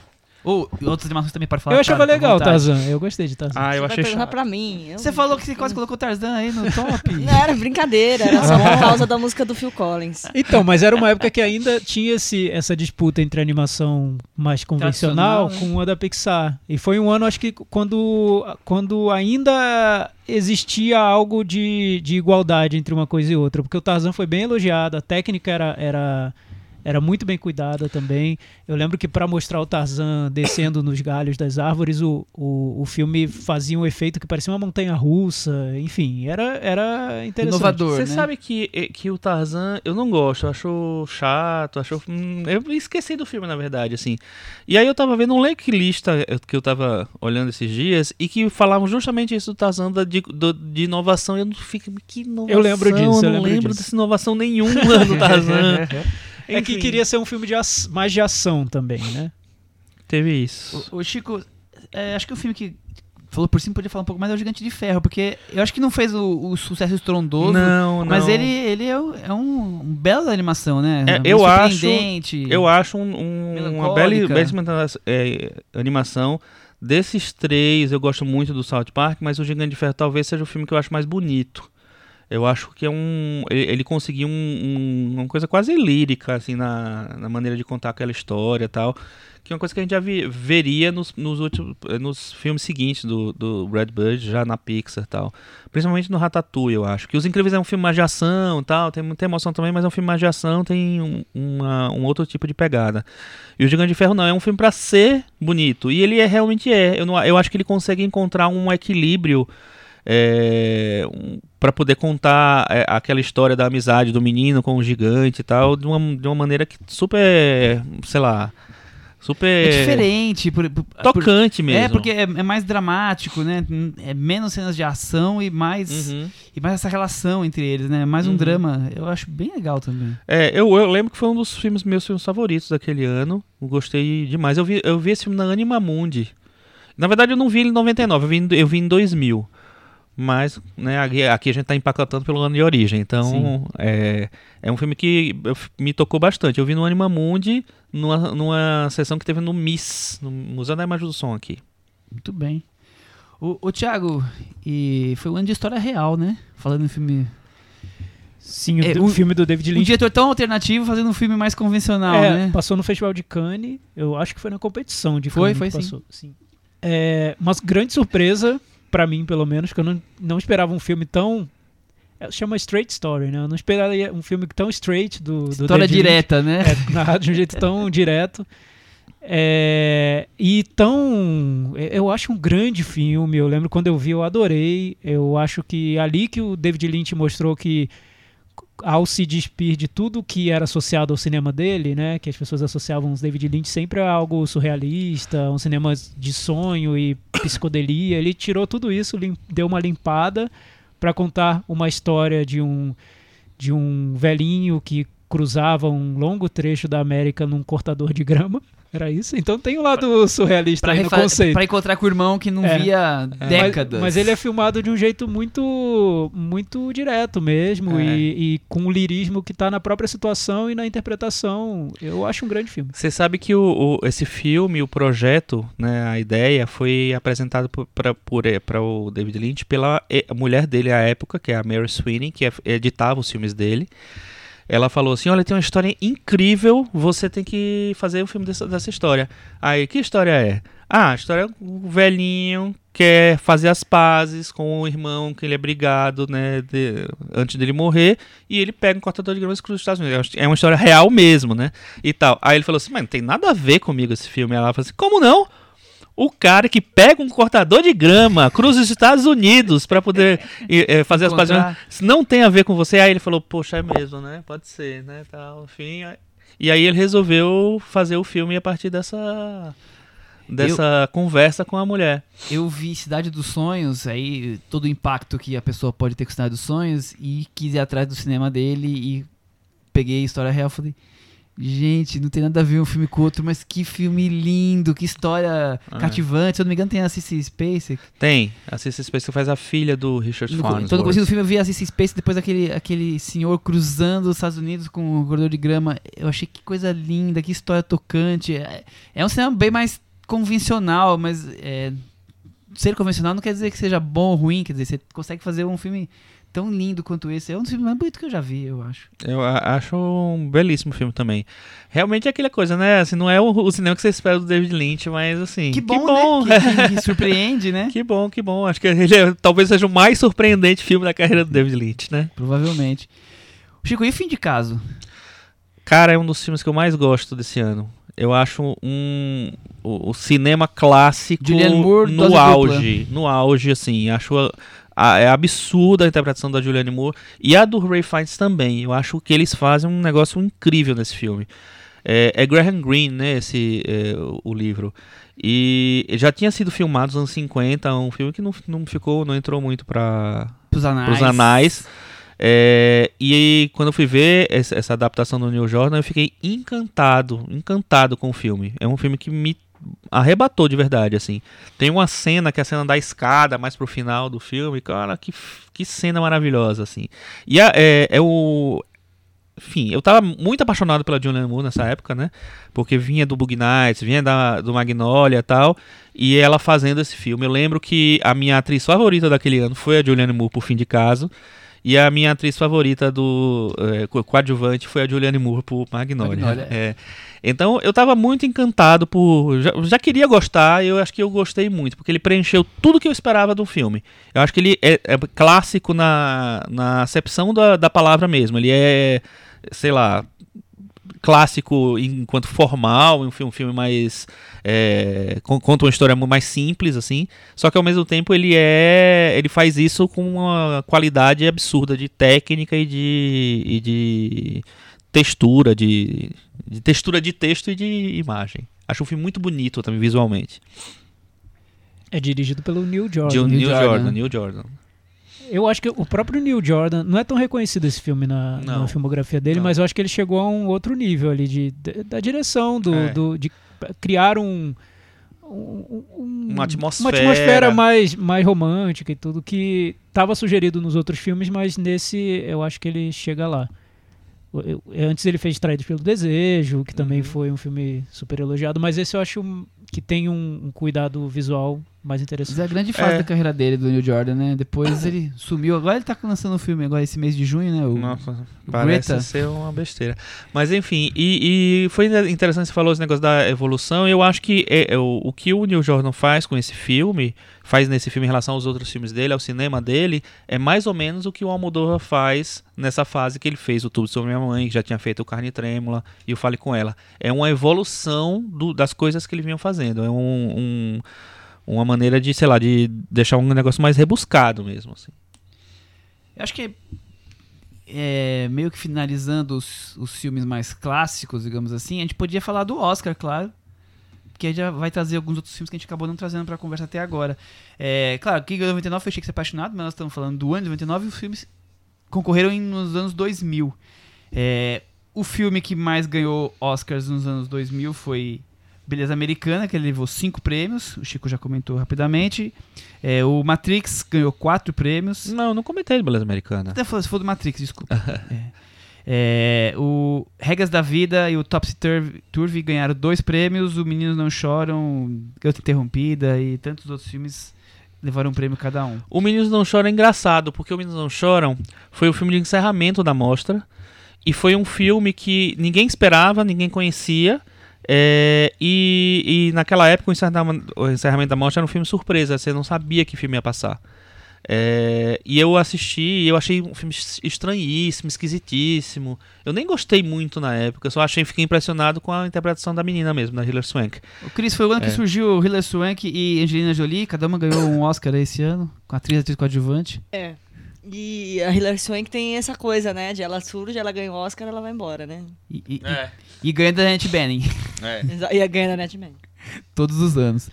Ou outras animações também para falar. eu achava cara, legal. Tarzan. Eu gostei de Tarzan. Ah, eu achei chato. pra mim. eu- Você falou que você quase colocou Tarzan aí no top. Não, era brincadeira, era só por causa da música do Phil Collins. Então, mas era uma época que ainda tinha esse, essa disputa entre a animação mais convencional né? com a da Pixar. E foi um ano, acho que, quando, quando ainda existia algo de, de igualdade entre uma coisa e outra. Porque o Tarzan foi bem elogiado, a técnica era. era era muito bem cuidada também. Eu lembro que para mostrar o Tarzan descendo nos galhos das árvores, o, o, o filme fazia um efeito que parecia uma montanha russa. Enfim, era, era interessante. Inovador, Você né? sabe que, que o Tarzan eu não gosto, eu acho chato, acho. hum, eu esqueci do filme, na verdade, assim. E aí eu tava vendo um link lista que eu tava olhando esses dias e que falavam justamente isso do Tarzan da, de, do- de inovação. E eu não fico. Que inovação? Eu lembro disso, eu Eu não lembro lembro disso. dessa inovação nenhuma do Tarzan. É que queria ser um filme de mais de ação também, né? Teve isso. O, o Chico, é, acho que o filme que falou por cima podia falar um pouco mais é o Gigante de Ferro, porque eu acho que não fez o, o sucesso estrondoso. Não, não. Mas ele, ele é, um- é um, um belo da animação, né? É, Um eu acho- surpreendente. Eu acho um, um- uma bela, belíssima é, animação. Desses três, eu gosto muito do South Park, mas o Gigante de Ferro talvez seja o filme que eu acho mais bonito. Eu acho que é um. Ele, ele conseguiu um, um- uma coisa quase lírica, assim, na, na maneira de contar aquela história tal. Que é uma coisa que a gente já vi- veria nos, nos, últimos, nos filmes seguintes do, do Red Bird, já na Pixar tal. Principalmente no Ratatouille, eu acho. Que Os Incríveis é um filme mais de ação tal, tem muita emoção também, mas é um filme mais de ação, tem um, uma- um outro tipo de pegada. E o Gigante de Ferro não, é um filme pra ser bonito. E ele é, realmente é. Eu, não, eu acho que ele consegue encontrar um equilíbrio é, um, para poder contar é, aquela história da amizade do menino com o gigante e tal, de uma, de uma maneira que super, sei lá, super É diferente. Por, por- por- tocante mesmo. É, porque é, é mais dramático, né? É menos cenas de ação e mais, Uhum. e mais essa relação entre eles, né? Mais um Uhum. drama. Eu acho bem legal também. É, eu, eu lembro que foi um dos filmes meus filmes favoritos daquele ano. Eu gostei demais. Eu vi, eu vi esse filme na Anima Mundi. Na verdade, eu não vi ele em 99, eu vi, eu vi em 2000. Mas, né, aqui, aqui a gente tá empacotando pelo ano de origem. Então, é, é um filme que me tocou bastante. Eu vi no Anima Mundi, numa, numa sessão que teve no MIS, no Museu da Imagem do Som aqui. Muito bem. O, o Thiago, e foi um ano de história real, né? Falando em filme. Sim, o, É, um- filme do David Um Lynch. diretor tão alternativo fazendo um filme mais convencional, é, né? Passou no Festival de Cannes. Eu acho que foi na competição de Foi, foi que sim. passou. sim. É, uma grande surpresa, pra mim pelo menos, que eu não, não esperava um filme tão. é, Chama Straight Story, né? Eu não esperaria um filme tão straight do, do História David direta, né? É, narrado de um jeito tão direto. É, e tão. Eu acho um grande filme. Eu lembro quando eu vi, eu adorei. Eu acho que ali que o David Lynch mostrou que, ao se despir de tudo que era associado ao cinema dele, né, que as pessoas associavam os David Lynch sempre a algo surrealista, um cinema de sonho e psicodelia, ele tirou tudo isso, deu uma limpada para contar uma história de um de um velhinho que cruzava um longo trecho da América num cortador de grama. Era isso? Então tem o lado surrealista Pra, aí no conceito. pra encontrar com o irmão que não É. via Mas- décadas. Mas, ele é filmado de um jeito muito muito direto mesmo É. e, e com um lirismo que tá na própria situação e na interpretação. Eu acho um grande filme. Você sabe que o, o- esse filme, o projeto, né, a ideia foi apresentado para o David Lynch pela e- a mulher dele à época, que é a Mary Sweeney, que é- editava os filmes dele. Ela falou assim: Olha, tem uma história incrível, você tem que fazer o filme dessa, dessa história. Aí, que história é? Ah, a história é um velhinho quer fazer as pazes com o irmão que ele é brigado, né, de- antes dele morrer, e ele pega um cortador de grama e cruza os Estados Unidos. É uma história real mesmo, né? E tal. Aí ele falou assim: Mas não tem nada a ver comigo esse filme. Ela falou assim: Como não? O cara que pega um cortador de grama, cruza os Estados Unidos pra poder e, eh, fazer as. Se não tem a ver com você, aí ele falou, poxa, é mesmo, né? Pode ser, né? Tal, enfim. E aí ele resolveu fazer o filme a partir dessa dessa conversa com a mulher. Eu vi Cidade dos Sonhos, aí todo o impacto que a pessoa pode ter com Cidade dos Sonhos, e quis ir atrás do cinema dele e peguei a história real e falei. Gente, não tem nada a ver um filme com o outro, mas que filme lindo, que história Ah. cativante. Se eu não me engano, tem a Cissy Spacek. Tem, a Cissy Spacek faz a filha do Richard Farnsworth. todo o começo do filme eu vi a Cissy Spacek, depois aquele, aquele senhor cruzando os Estados Unidos com o corredor de grama. Eu achei que coisa linda, que história tocante. É, é um cinema bem mais convencional, mas é, ser convencional não quer dizer que seja bom ou ruim, quer dizer, você consegue fazer um filme tão lindo quanto esse. É um dos filmes mais bonitos que eu já vi, eu acho. Eu acho um belíssimo filme também. Realmente é aquela coisa, né? Assim, não é o, o cinema que você espera do David Lynch, mas assim. Que bom, né? Que, que- que surpreende, né? Que bom, que bom. Acho que ele é- talvez seja o mais surpreendente filme da carreira do David Lynch, né? Provavelmente. Chico, e fim de caso? Cara, é um dos filmes que eu mais gosto desse ano. Eu acho um o, o cinema clássico Moore, no auge, no auge assim. Acho a, é absurda a interpretação da Julianne Moore e a do Ray Fiennes também. Eu acho que eles fazem um negócio incrível nesse filme. É, é Graham Greene, né, esse é, o, livro. E já tinha sido filmado nos anos 50, um filme que não, não ficou, não entrou muito para Pros anais. Anais. É, e quando eu fui ver essa, essa adaptação do Neil Jordan, eu fiquei encantado, encantado com o filme. É um filme que me arrebatou de verdade, assim. Tem uma cena que é a cena da escada, mais pro final do filme, cara, que, que cena maravilhosa, assim. E a- é, é o... Enfim, eu tava muito apaixonado pela Julianne Moore nessa época, né? Porque vinha do Bug Nights, vinha da, do Magnolia e tal. E ela fazendo esse filme. Eu lembro que a minha atriz favorita daquele ano foi a Julianne Moore por fim de caso. E a minha atriz favorita do é, co- coadjuvante foi a Julianne Moore por Magnolia. Magnolia. É. Então eu tava muito encantado por. Já, já queria gostar, e eu acho que eu gostei muito, porque ele preencheu tudo que eu esperava do filme. Eu acho que ele é, é clássico na, na acepção da, da palavra mesmo. Ele é, sei lá, clássico enquanto formal, um filme, um filme mais. é, con- conta uma história mais simples, assim. Só que ao mesmo tempo ele é. ele faz isso com uma qualidade absurda de técnica e de. e de textura, de, de textura de texto e de imagem. Acho um filme muito bonito também visualmente. É dirigido pelo Neil Jordan. De Neil Neil Jordan. Jordan, Neil Jordan. Eu acho que o próprio Neil Jordan não é tão reconhecido esse filme na, na filmografia dele, Não. mas eu acho que ele chegou a um outro nível ali de, de- da direção, do, É. do- de criar um, um- um- Uma atmosfera. uma atmosfera mais, mais romântica e tudo que estava sugerido nos outros filmes, mas nesse eu acho que ele chega lá. O- eu- antes ele fez Traídos pelo Desejo, que também Uhum. foi um filme super elogiado, mas esse eu acho que tem um, um cuidado visual mais Mas interessante. é a grande fase É. da carreira dele, do Neil Jordan, né? Depois ele sumiu. Agora ele tá lançando um filme agora esse mês de junho, né? O... Nossa, o parece Greta. ser uma besteira. Mas enfim, e, e foi interessante você falou esse negócio da evolução. Eu acho que é, é o, o que o Neil Jordan faz com esse filme, faz nesse filme em relação aos outros filmes dele, ao cinema dele, é mais ou menos o que o Almodóvar faz nessa fase que ele fez o Tubo sobre Minha Mãe, que já tinha feito o Carne Trêmula e o Fale Com Ela. É uma evolução do- das coisas que ele vinha fazendo. É um- um- uma maneira de, sei lá, de deixar um negócio mais rebuscado mesmo. Assim. Eu acho que é, meio que finalizando os, os filmes mais clássicos, digamos assim, a gente podia falar do Oscar, claro. Que aí já vai trazer alguns outros filmes que a gente acabou não trazendo pra conversa até agora. É, claro, King of 99 foi Achei que Ser Apaixonado, mas nós estamos falando do ano de 99 e os filmes concorreram em- nos anos 2000. É, o filme que mais ganhou Oscars nos anos 2000 foi Beleza Americana, que ele levou cinco prêmios, o Chico já comentou rapidamente. É, o Matrix ganhou quatro prêmios. Não, não comentei de Beleza Americana. Até falou, se for do Matrix, desculpa. é. É, o Regras da Vida e o Topsy Turvy, ganharam dois prêmios, o Meninos Não Choram, Garota Interrompida e tantos outros filmes levaram um prêmio cada um. O Meninos Não Choram é engraçado, porque o Meninos Não Choram foi o filme de encerramento da mostra. E foi um filme que ninguém esperava, ninguém conhecia. É, e, e naquela época o encerramento, o encerramento da mostra era um filme surpresa, você não sabia que filme ia passar. É, e eu assisti e eu achei um filme es- estranhíssimo, esquisitíssimo. Eu nem gostei muito na época, só achei fiquei impressionado com a interpretação da menina mesmo, da Hilary Swank. O Chris foi o ano que É. surgiu Hilary Swank e Angelina Jolie, cada uma ganhou um Oscar esse ano, com atriz, atriz coadjuvante. É. E a Hilary Swank tem essa coisa, né? De ela surge, ela ganha o Oscar, ela vai embora, né? E, e, e, e ganha da Annette Bening, Exa- E a ganha da Netman. todos os anos.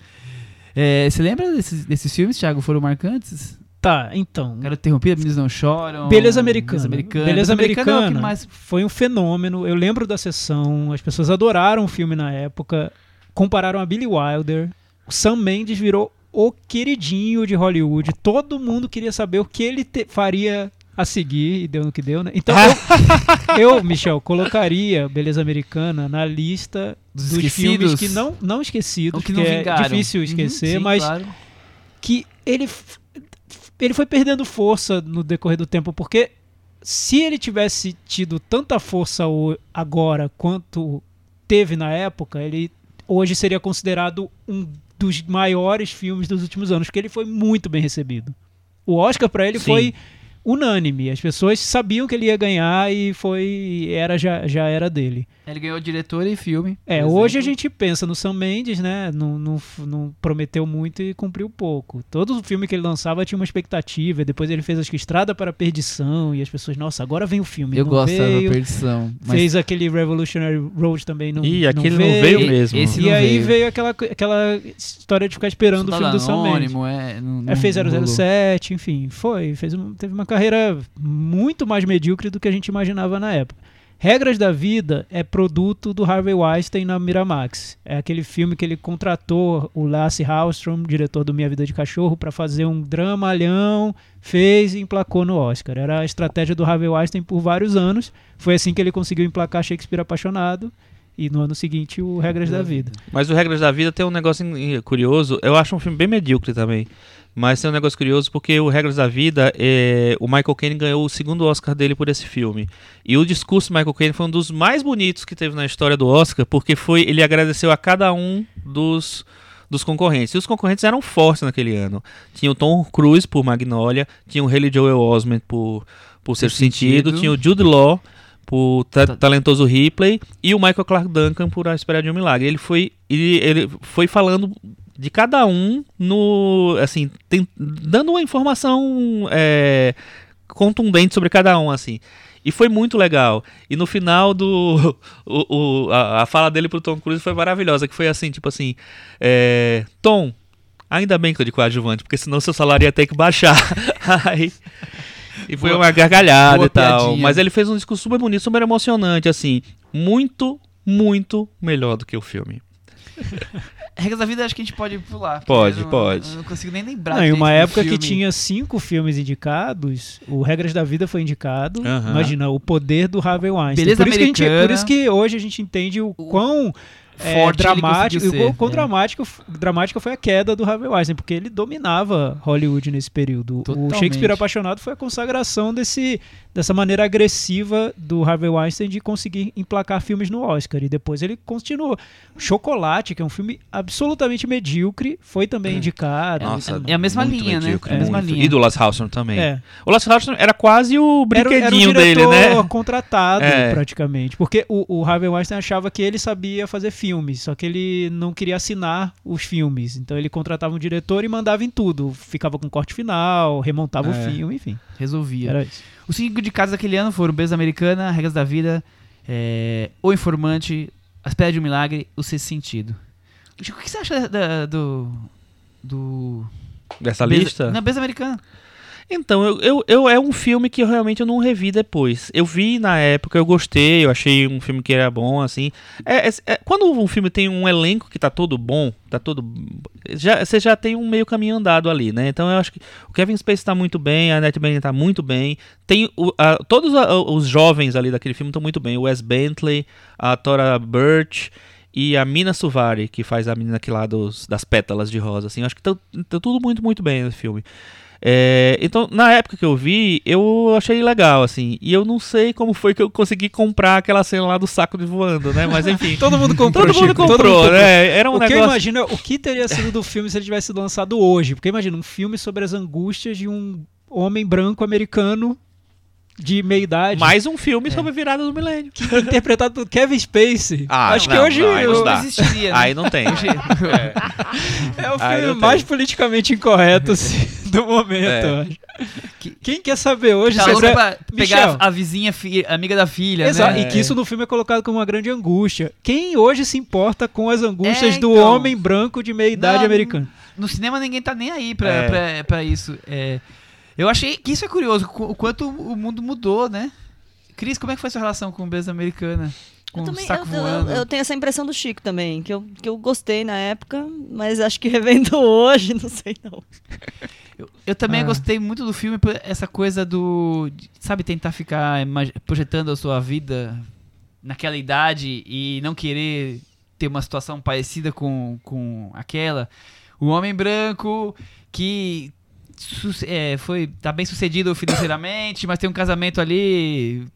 É, você lembra desses, desses filmes, Thiago, foram marcantes? Tá, então. Garota Interrompida, Meninos Não Choram. Beleza Americana. Beleza Americana. Beleza é que Americana mais foi um fenômeno. Eu lembro da sessão, as pessoas adoraram o filme na época, compararam a Billy Wilder. O Sam Mendes virou o queridinho de Hollywood. Todo mundo queria saber o que ele te- faria a seguir e deu no que deu, né? Então eu, eu, Michel, colocaria Beleza Americana na lista Dos dos, filmes que não não esquecidos, Ou que não vingaram. é difícil esquecer, Uhum, sim, mas claro. que ele, ele foi perdendo força no decorrer do tempo, porque se ele tivesse tido tanta força agora quanto teve na época, ele hoje seria considerado um dos maiores filmes dos últimos anos, porque ele foi muito bem recebido. O Oscar para ele Sim. foi unânime, as pessoas sabiam que ele ia ganhar e foi era já, já era dele. Ele ganhou diretor e filme. É, hoje a gente pensa no Sam Mendes, né? Não, não, não prometeu muito e cumpriu pouco. Todo filme que ele lançava tinha uma expectativa. e Depois ele fez acho que Estrada para a Perdição e as pessoas, nossa, agora vem o filme. Eu não gosto da veio. perdição. Mas Fez aquele Revolutionary Road também, não, Ih, não aquele veio. não veio E- mesmo. esse E não aí veio. veio aquela, aquela história de ficar esperando o filme do Sam Mendes. Anônimo, é, não, É, fez não rolou. 007, enfim, foi. Fez teve uma carreira muito mais medíocre do que a gente imaginava na época. Regras da Vida é produto do Harvey Weinstein na Miramax. É aquele filme que ele contratou o Lasse Hallström, diretor do Minha Vida de Cachorro, para fazer um dramalhão, fez e emplacou no Oscar. Era a estratégia do Harvey Weinstein por vários anos. Foi assim que ele conseguiu emplacar Shakespeare Apaixonado e no ano seguinte o Regras da Vida. Mas o Regras da Vida tem um negócio curioso. Eu acho um filme bem medíocre também. Mas tem um negócio curioso porque o Regras da Vida, é, o Michael Caine ganhou o segundo Oscar dele por esse filme. E o discurso do Michael Caine foi um dos mais bonitos que teve na história do Oscar, porque foi ele agradeceu a cada um dos, dos concorrentes. E os concorrentes eram fortes naquele ano. Tinha o Tom Cruise por Magnolia, tinha o Haley Joel Osment por, por Sexto Sentido, Sentido. tinha o Jude Law por ta- Ta- talentoso Ripley e o Michael Clark Duncan por A Espera de um Milagre. Ele foi ele, ele foi falando de cada um no assim tem- dando uma informação é, contundente sobre cada um assim. E foi muito legal. E no final do o, o- a, a fala dele pro Tom Cruise foi maravilhosa que foi assim tipo assim é, Tom ainda bem que eu de coadjuvante porque senão seu salário ia ter que baixar. Aí- e foi Boa- uma gargalhada e tal. piadinha. mas ele fez um discurso super bonito super emocionante assim. Muito muito melhor do que o filme Regras da vida acho que a gente pode pular. Pode, não- pode. Eu não consigo nem lembrar. Não, em uma época que tinha cinco filmes indicados, o Regras da Vida foi indicado. Aham. Imagina, o poder do Harvey Weinstein. Beleza por, isso que a gente- por isso que hoje a gente entende o quão é, Forte ele dramático, conseguiu o quão- ser, quão é. dramático, dramática foi a queda do Harvey Weinstein, porque ele dominava Hollywood nesse período. O Totalmente. Shakespeare Apaixonado foi a consagração desse, dessa maneira agressiva do Harvey Weinstein de conseguir emplacar filmes no Oscar. E depois ele continuou. Chocolate, que é um filme absolutamente medíocre, foi também indicado. Nossa, é a mesma muito linha, né? medíocre, É a mesma muito. linha. E do Las Hawthorne também. É. O Las Hawthorne era quase o Era, brinquedinho era um dele, diretor né? contratado, É. praticamente. Porque o, o Harvey Weinstein achava que ele sabia fazer filmes, só que ele não queria assinar os filmes. Então ele contratava um diretor e mandava em tudo. Ficava com corte final, remontava É. o filme, enfim. Resolvia. Era isso. Os cinco de casa daquele ano foram Beleza Americana, Regras da Vida, é, O Informante, A Espera de um Milagre, O Sexto Sentido. Chico, o que você acha da- do. do. Dessa Beleza- lista? Não, Beleza Americana. Então, eu, eu, eu- é um filme que eu realmente não revi depois. Eu vi na época, eu gostei, eu achei um filme que era bom, assim. É, é- é- quando um filme tem um elenco que tá todo bom, tá todo. Já, você já tem um meio caminho andado ali, né? Então eu acho que o Kevin Spacey tá muito bem, a Annette Bening tá muito bem. Tem o- a- todos a- os jovens ali daquele filme estão muito bem. O Wes Bentley, a Tora Birch e a Mina Suvari, que faz a menina aqui lá dos, das pétalas de rosa, assim. Eu acho que tá, tá tudo muito, muito bem nesse filme. É, então, na época que eu vi, eu achei legal, assim. E eu não sei como foi que eu consegui comprar aquela cena lá do saco de voando, né? Mas enfim. Todo mundo comprou, Todo mundo Chico, todo comprou, mundo né? Era um o que eu negócio. imagino é o que teria sido do filme se ele tivesse sido lançado hoje. Porque imagina, um filme sobre as angústias de um homem branco americano de meia idade. Mais um filme sobre a virada do milênio. interpretado por Kevin Spacey. Ah, Acho que não, hoje não, aí não. Não existiria. né? Aí não tem. é o Aí filme mais tem. politicamente incorreto assim, do momento. É. Quem quer saber hoje Tá sobre louco a- pra pegar Michel. a, a vizinha, fi- amiga da filha, Exato, né? e que isso no filme é colocado como uma grande angústia. Quem hoje se importa com as angústias É, do então. homem branco de meia idade Não, americana? No cinema ninguém tá nem aí pra, É. pra, pra isso. É, eu achei que isso é curioso, o quanto o mundo mudou, né? Cris, como é que foi a sua relação com Beleza Americana? Com Eu o também saco eu, eu- eu tenho essa impressão do Chico também, que eu, que eu gostei na época, mas acho que revendo hoje, não sei não. Eu, eu também Ah. gostei muito do filme por essa coisa do. sabe, tentar ficar projetando a sua vida naquela idade e não querer ter uma situação parecida com, com aquela. O homem branco que é, foi tá bem sucedido financeiramente, mas tem um casamento ali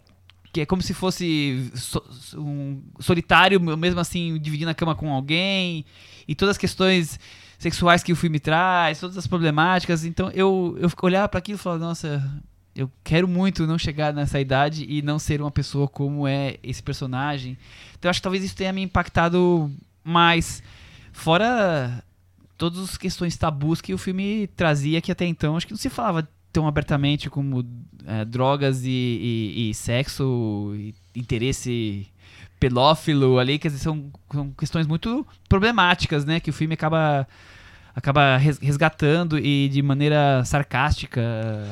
que é como se fosse so- um solitário, mesmo assim dividindo a cama com alguém e todas as questões sexuais que o filme traz, todas as problemáticas. Então eu, eu olhava para aquilo e falava, nossa, eu quero muito não chegar nessa idade e não ser uma pessoa como é esse personagem. Então eu acho que talvez isso tenha me impactado mais. Fora todas as questões tabus que o filme trazia, que até então acho que não se falava tão abertamente como é, drogas e, e- e sexo, e interesse pedófilo ali, quer dizer, são, são questões muito problemáticas, né? Que o filme acaba acaba res- resgatando e de maneira sarcástica,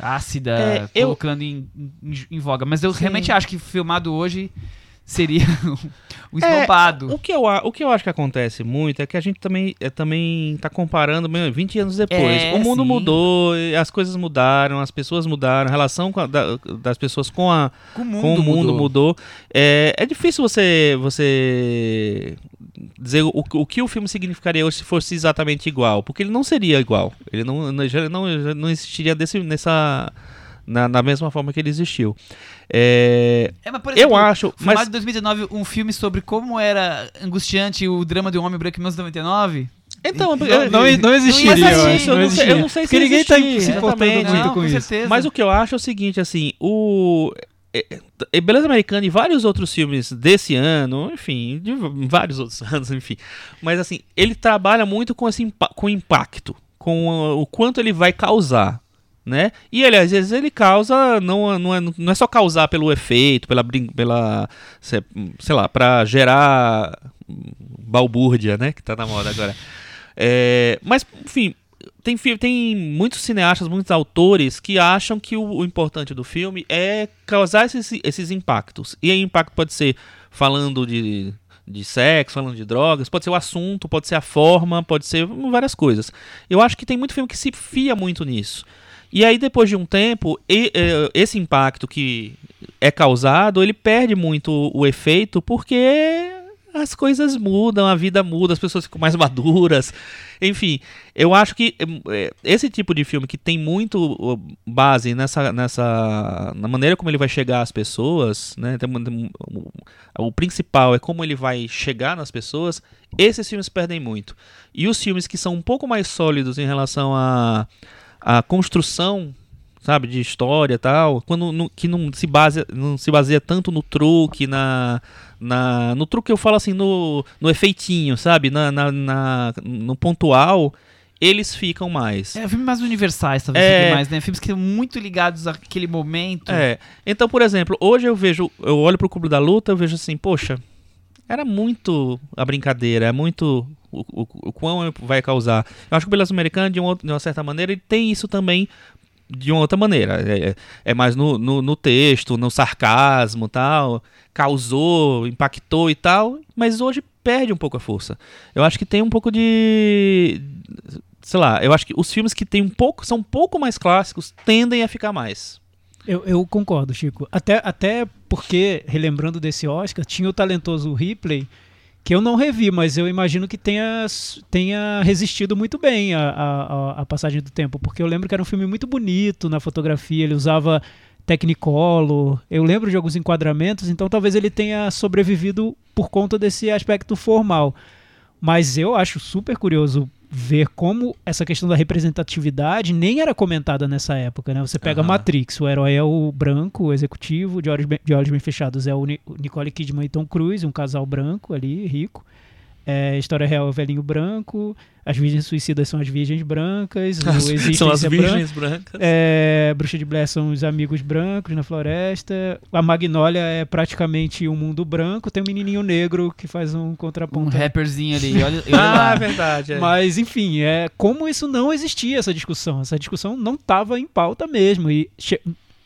ácida, É, eu- colocando em, em, em voga. Mas eu Sim. realmente acho que filmado hoje seria o É, esnobado. O que, eu, o que eu acho que acontece muito é que a gente também, é, também tá comparando meu, 20 anos depois. É, o mundo sim. mudou, as coisas mudaram, as pessoas mudaram, a relação com a- da- das pessoas com, a, Com o com o mundo mudou. É, é difícil você, você dizer o, o que o filme significaria hoje se fosse exatamente igual, porque ele não seria igual. Ele não, não, não, não existiria desse, nessa, na, na mesma forma que ele existiu. É, É, mas, por eu exemplo, acho, Filmado mas em 2019, um filme sobre como era angustiante o drama de um homem branco em 1999. então Não, eu- Não, não existiria, Não ia eu acho, eu não sei- eu não sei se Porque ninguém tá se importando muito com com isso. certeza. Mas o que eu acho é o seguinte, assim, o é, Beleza Americana e vários outros filmes desse ano, enfim, de vários outros anos, enfim. Mas assim, ele trabalha muito com esse com impacto, com o quanto ele vai causar, né? E ele às vezes ele causa não, não, é, não é só causar pelo efeito, pela pela sei, lá, para gerar balbúrdia, né, que tá na moda agora. É, mas, enfim, tem, tem muitos cineastas, muitos autores que acham que o, o importante do filme é causar esses, esses impactos. E aí, impacto pode ser falando de, de sexo, falando de drogas, pode ser o assunto, pode ser a forma, pode ser várias coisas. Eu acho que tem muito filme que se fia muito nisso. E aí, depois de um tempo, eh, esse impacto que é causado, ele perde muito o, efeito porque as coisas mudam, a vida muda, as pessoas ficam mais maduras. Enfim, eu acho que eh, esse tipo de filme que tem muito base nessa, nessa na maneira como ele vai chegar às pessoas, né? o principal é como ele vai chegar nas pessoas. Esses filmes perdem muito. E os filmes que são um pouco mais sólidos em relação a a construção sabe de história e tal quando no- que não se baseia não se baseia tanto no truque na, na no truque eu falo assim no, no efeitinho sabe na, na, na- no pontual eles ficam mais É, filmes mais universais, talvez, É. mais, né? Filmes que são muito ligados àquele momento. É. Então, por exemplo, hoje eu vejo, eu olho pro Clube da Luta, eu vejo assim, poxa, era muito a brincadeira, é muito o, o, o quão vai causar. Eu acho que o Beleza Americana, de, um de uma certa maneira, ele tem isso também de uma outra maneira. É, é mais no, no, no texto, no sarcasmo tal. Causou, impactou e tal, mas hoje perde um pouco a força. Eu acho que tem um pouco de. Sei lá, eu acho que os filmes que tem um pouco, são um pouco mais clássicos tendem a ficar mais. Eu, eu concordo, Chico. Até, até porque, relembrando desse Oscar, tinha o talentoso Ripley, que eu não revi, mas eu imagino que tenha, tenha resistido muito bem à, à, à passagem do tempo. Porque eu lembro que era um filme muito bonito na fotografia, ele usava Technicolor, eu lembro de alguns enquadramentos, então talvez ele tenha sobrevivido por conta desse aspecto formal. Mas eu acho super curioso ver como essa questão da representatividade nem era comentada nessa época, né? Você pega Aham. Matrix, o herói é o branco, o executivo, de olhos bem, de olhos bem fechados é o Nicole Kidman e Tom Cruise, um casal branco ali, rico. É, história real é o velhinho branco, as virgens suicidas são as virgens brancas, Existência São as é branco. virgens brancas. É, Bruxa de Blair são os amigos brancos na floresta. A Magnólia é praticamente um mundo branco. Tem um menininho negro que faz um Um contraponto. rapperzinho ali, olha, olha Ah, lá. é verdade. é. Mas, enfim, é como isso não existia, essa discussão. Essa discussão não estava em pauta mesmo. E che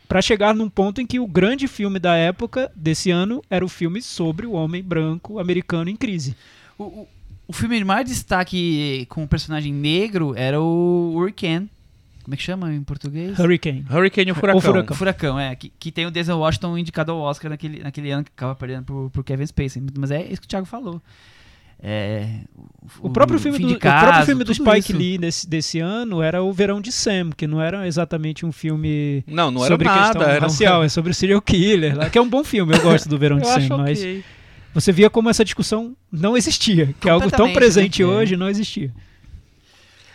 para chegar num ponto em que o grande filme da época, desse ano, era o filme sobre o homem branco americano em crise. O, o, o filme de mais destaque com o personagem negro era o Hurricane. Como é que chama em português? Hurricane. Hurricane e o Furacão. O Furacão. O Furacão, é. Que, que tem o Denzel Washington indicado ao Oscar naquele, naquele ano que acaba perdendo pro, pro Kevin Spacey. Mas é isso que o Thiago falou. É, O próprio filme, do, o próprio filme do Spike isso. Lee desse, desse ano era o Verão de Sam, que não era exatamente um filme Não, não era sobre nada. questão Era um- racial, é sobre o serial killer, lá, que é um bom filme, eu gosto do Verão de Sam, mas ok. Você via como essa discussão não existia, que é algo tão Completamente, presente né? É. hoje não existia.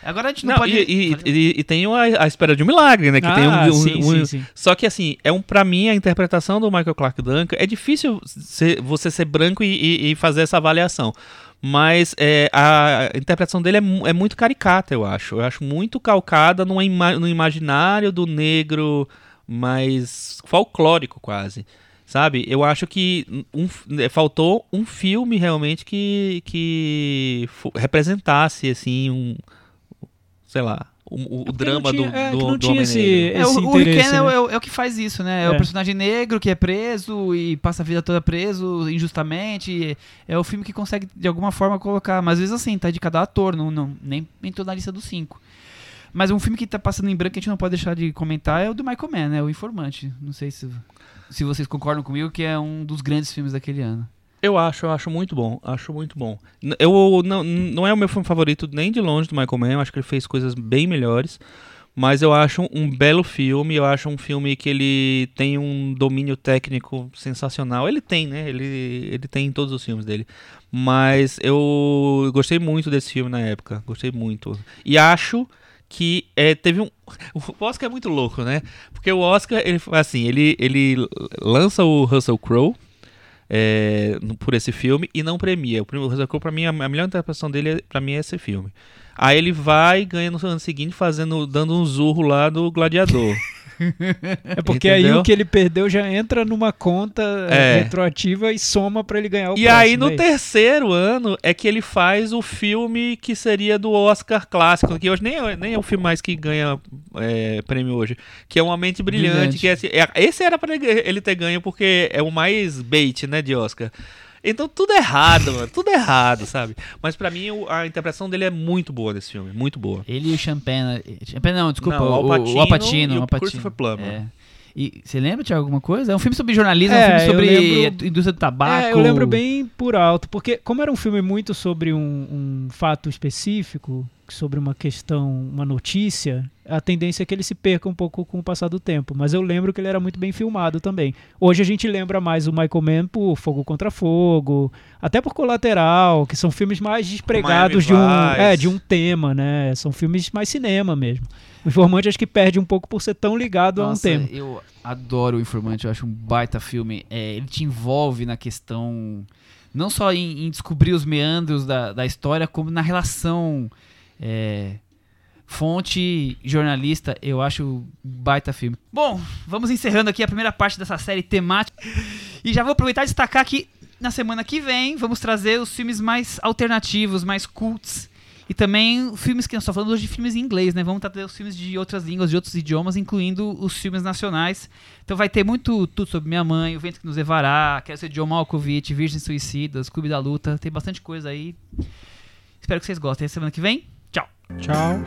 Agora a gente não, Não, pode... e, e- e- e tem a, a espera de um milagre, né? Que tem um, ah, um- sim, um- sim, sim. Só que assim, é um para mim a interpretação do Michael Clark Duncan é difícil ser- você ser branco e, e- e fazer essa avaliação. Mas é, a interpretação dele é, é muito caricata, eu acho. Eu acho muito calcada numa ima- no imaginário do negro mais folclórico, quase. Sabe? Eu acho que um né, faltou um filme realmente que, que representasse, assim, um. Sei lá. o, o É drama não tinha- do, é, do, não do tinha homem esse- negro. É, o, esse Cannon é, né? o- é o que faz isso, né? É, o É. personagem negro que é preso e passa a vida toda preso injustamente. É o filme que consegue, de alguma forma, colocar. Mas às vezes assim, tá de cada ator, não, não, nem entrou na lista dos cinco. Mas um filme que tá passando em branco que a gente não pode deixar de comentar é o do Michael Mann, né? O Informante. Não sei se, se vocês concordam comigo, que é um dos grandes filmes daquele ano. Eu acho, eu acho muito bom, acho muito bom. Eu não, não é o meu filme favorito nem de longe do Michael Mann, eu acho que ele fez coisas bem melhores, mas eu acho um belo filme, eu acho um filme que ele tem um domínio técnico sensacional. Ele tem, né? Ele, ele tem em todos os filmes dele. Mas eu gostei muito desse filme na época, gostei muito. E acho que é, teve um. O Oscar é muito louco, né? Porque o Oscar, ele assim, ele, ele lança o Russell Crowe é, por esse filme e não premia. O primeiro Russell Crowe, pra mim, a, melhor interpretação dele, é- pra mim, é esse filme. Aí ele vai e ganha no ano seguinte fazendo, dando um zurro lá do Gladiador. É porque aí Entendeu? o que ele perdeu já entra numa conta É. retroativa e soma pra ele ganhar o e próximo, aí no é terceiro ano é que ele faz o filme que seria do Oscar clássico, que hoje nem é, nem é o filme mais que ganha é, prêmio hoje, que é Uma Mente Brilhante, Brilhante. que é, assim, é- esse era pra ele ele ter ganho porque é o mais bait, né, de Oscar. Então tudo errado, mano, tudo errado, sabe? Mas pra mim a interpretação dele é muito boa nesse filme, muito boa. Ele e o Champagne. Champagne não, desculpa. Não, o o, Al Pacino o Al Pacino. e o Al Pacino. Christopher Plummer. É. E você lembra de alguma coisa? É um filme sobre jornalismo, é, É, um filme sobre lembro- indústria do tabaco. É, eu lembro bem por alto, porque como era um filme muito sobre um, um fato específico, sobre uma questão, uma notícia, a tendência é que ele se perca um pouco com o passar do tempo. Mas eu lembro que ele era muito bem filmado também. Hoje a gente lembra mais o Michael Mann por Fogo contra Fogo, até por Colateral, que são filmes mais despregados de um, é, de um tema, né? São filmes mais cinema mesmo. O Informante acho que perde um pouco por ser tão ligado a um Nossa, tema. eu adoro o Informante, eu acho um baita filme. É, ele te envolve na questão, não só em, em descobrir os meandros da, da história, como na relação é, fonte jornalista. Eu acho baita filme. Bom, vamos encerrando aqui a primeira parte dessa série temática. E já vou aproveitar e destacar que na semana que vem vamos trazer os filmes mais alternativos, mais cults. E também filmes que nós estamos falando hoje de filmes em inglês, né? Vamos trazer os filmes de outras línguas, de outros idiomas, incluindo os filmes nacionais. Então vai ter muito tudo sobre minha mãe, O Vento que nos levará, Quero ser John Malkovich, Virgens Suicidas, Clube da Luta. Tem bastante coisa aí. Espero que vocês gostem. Até semana que vem. Tchau.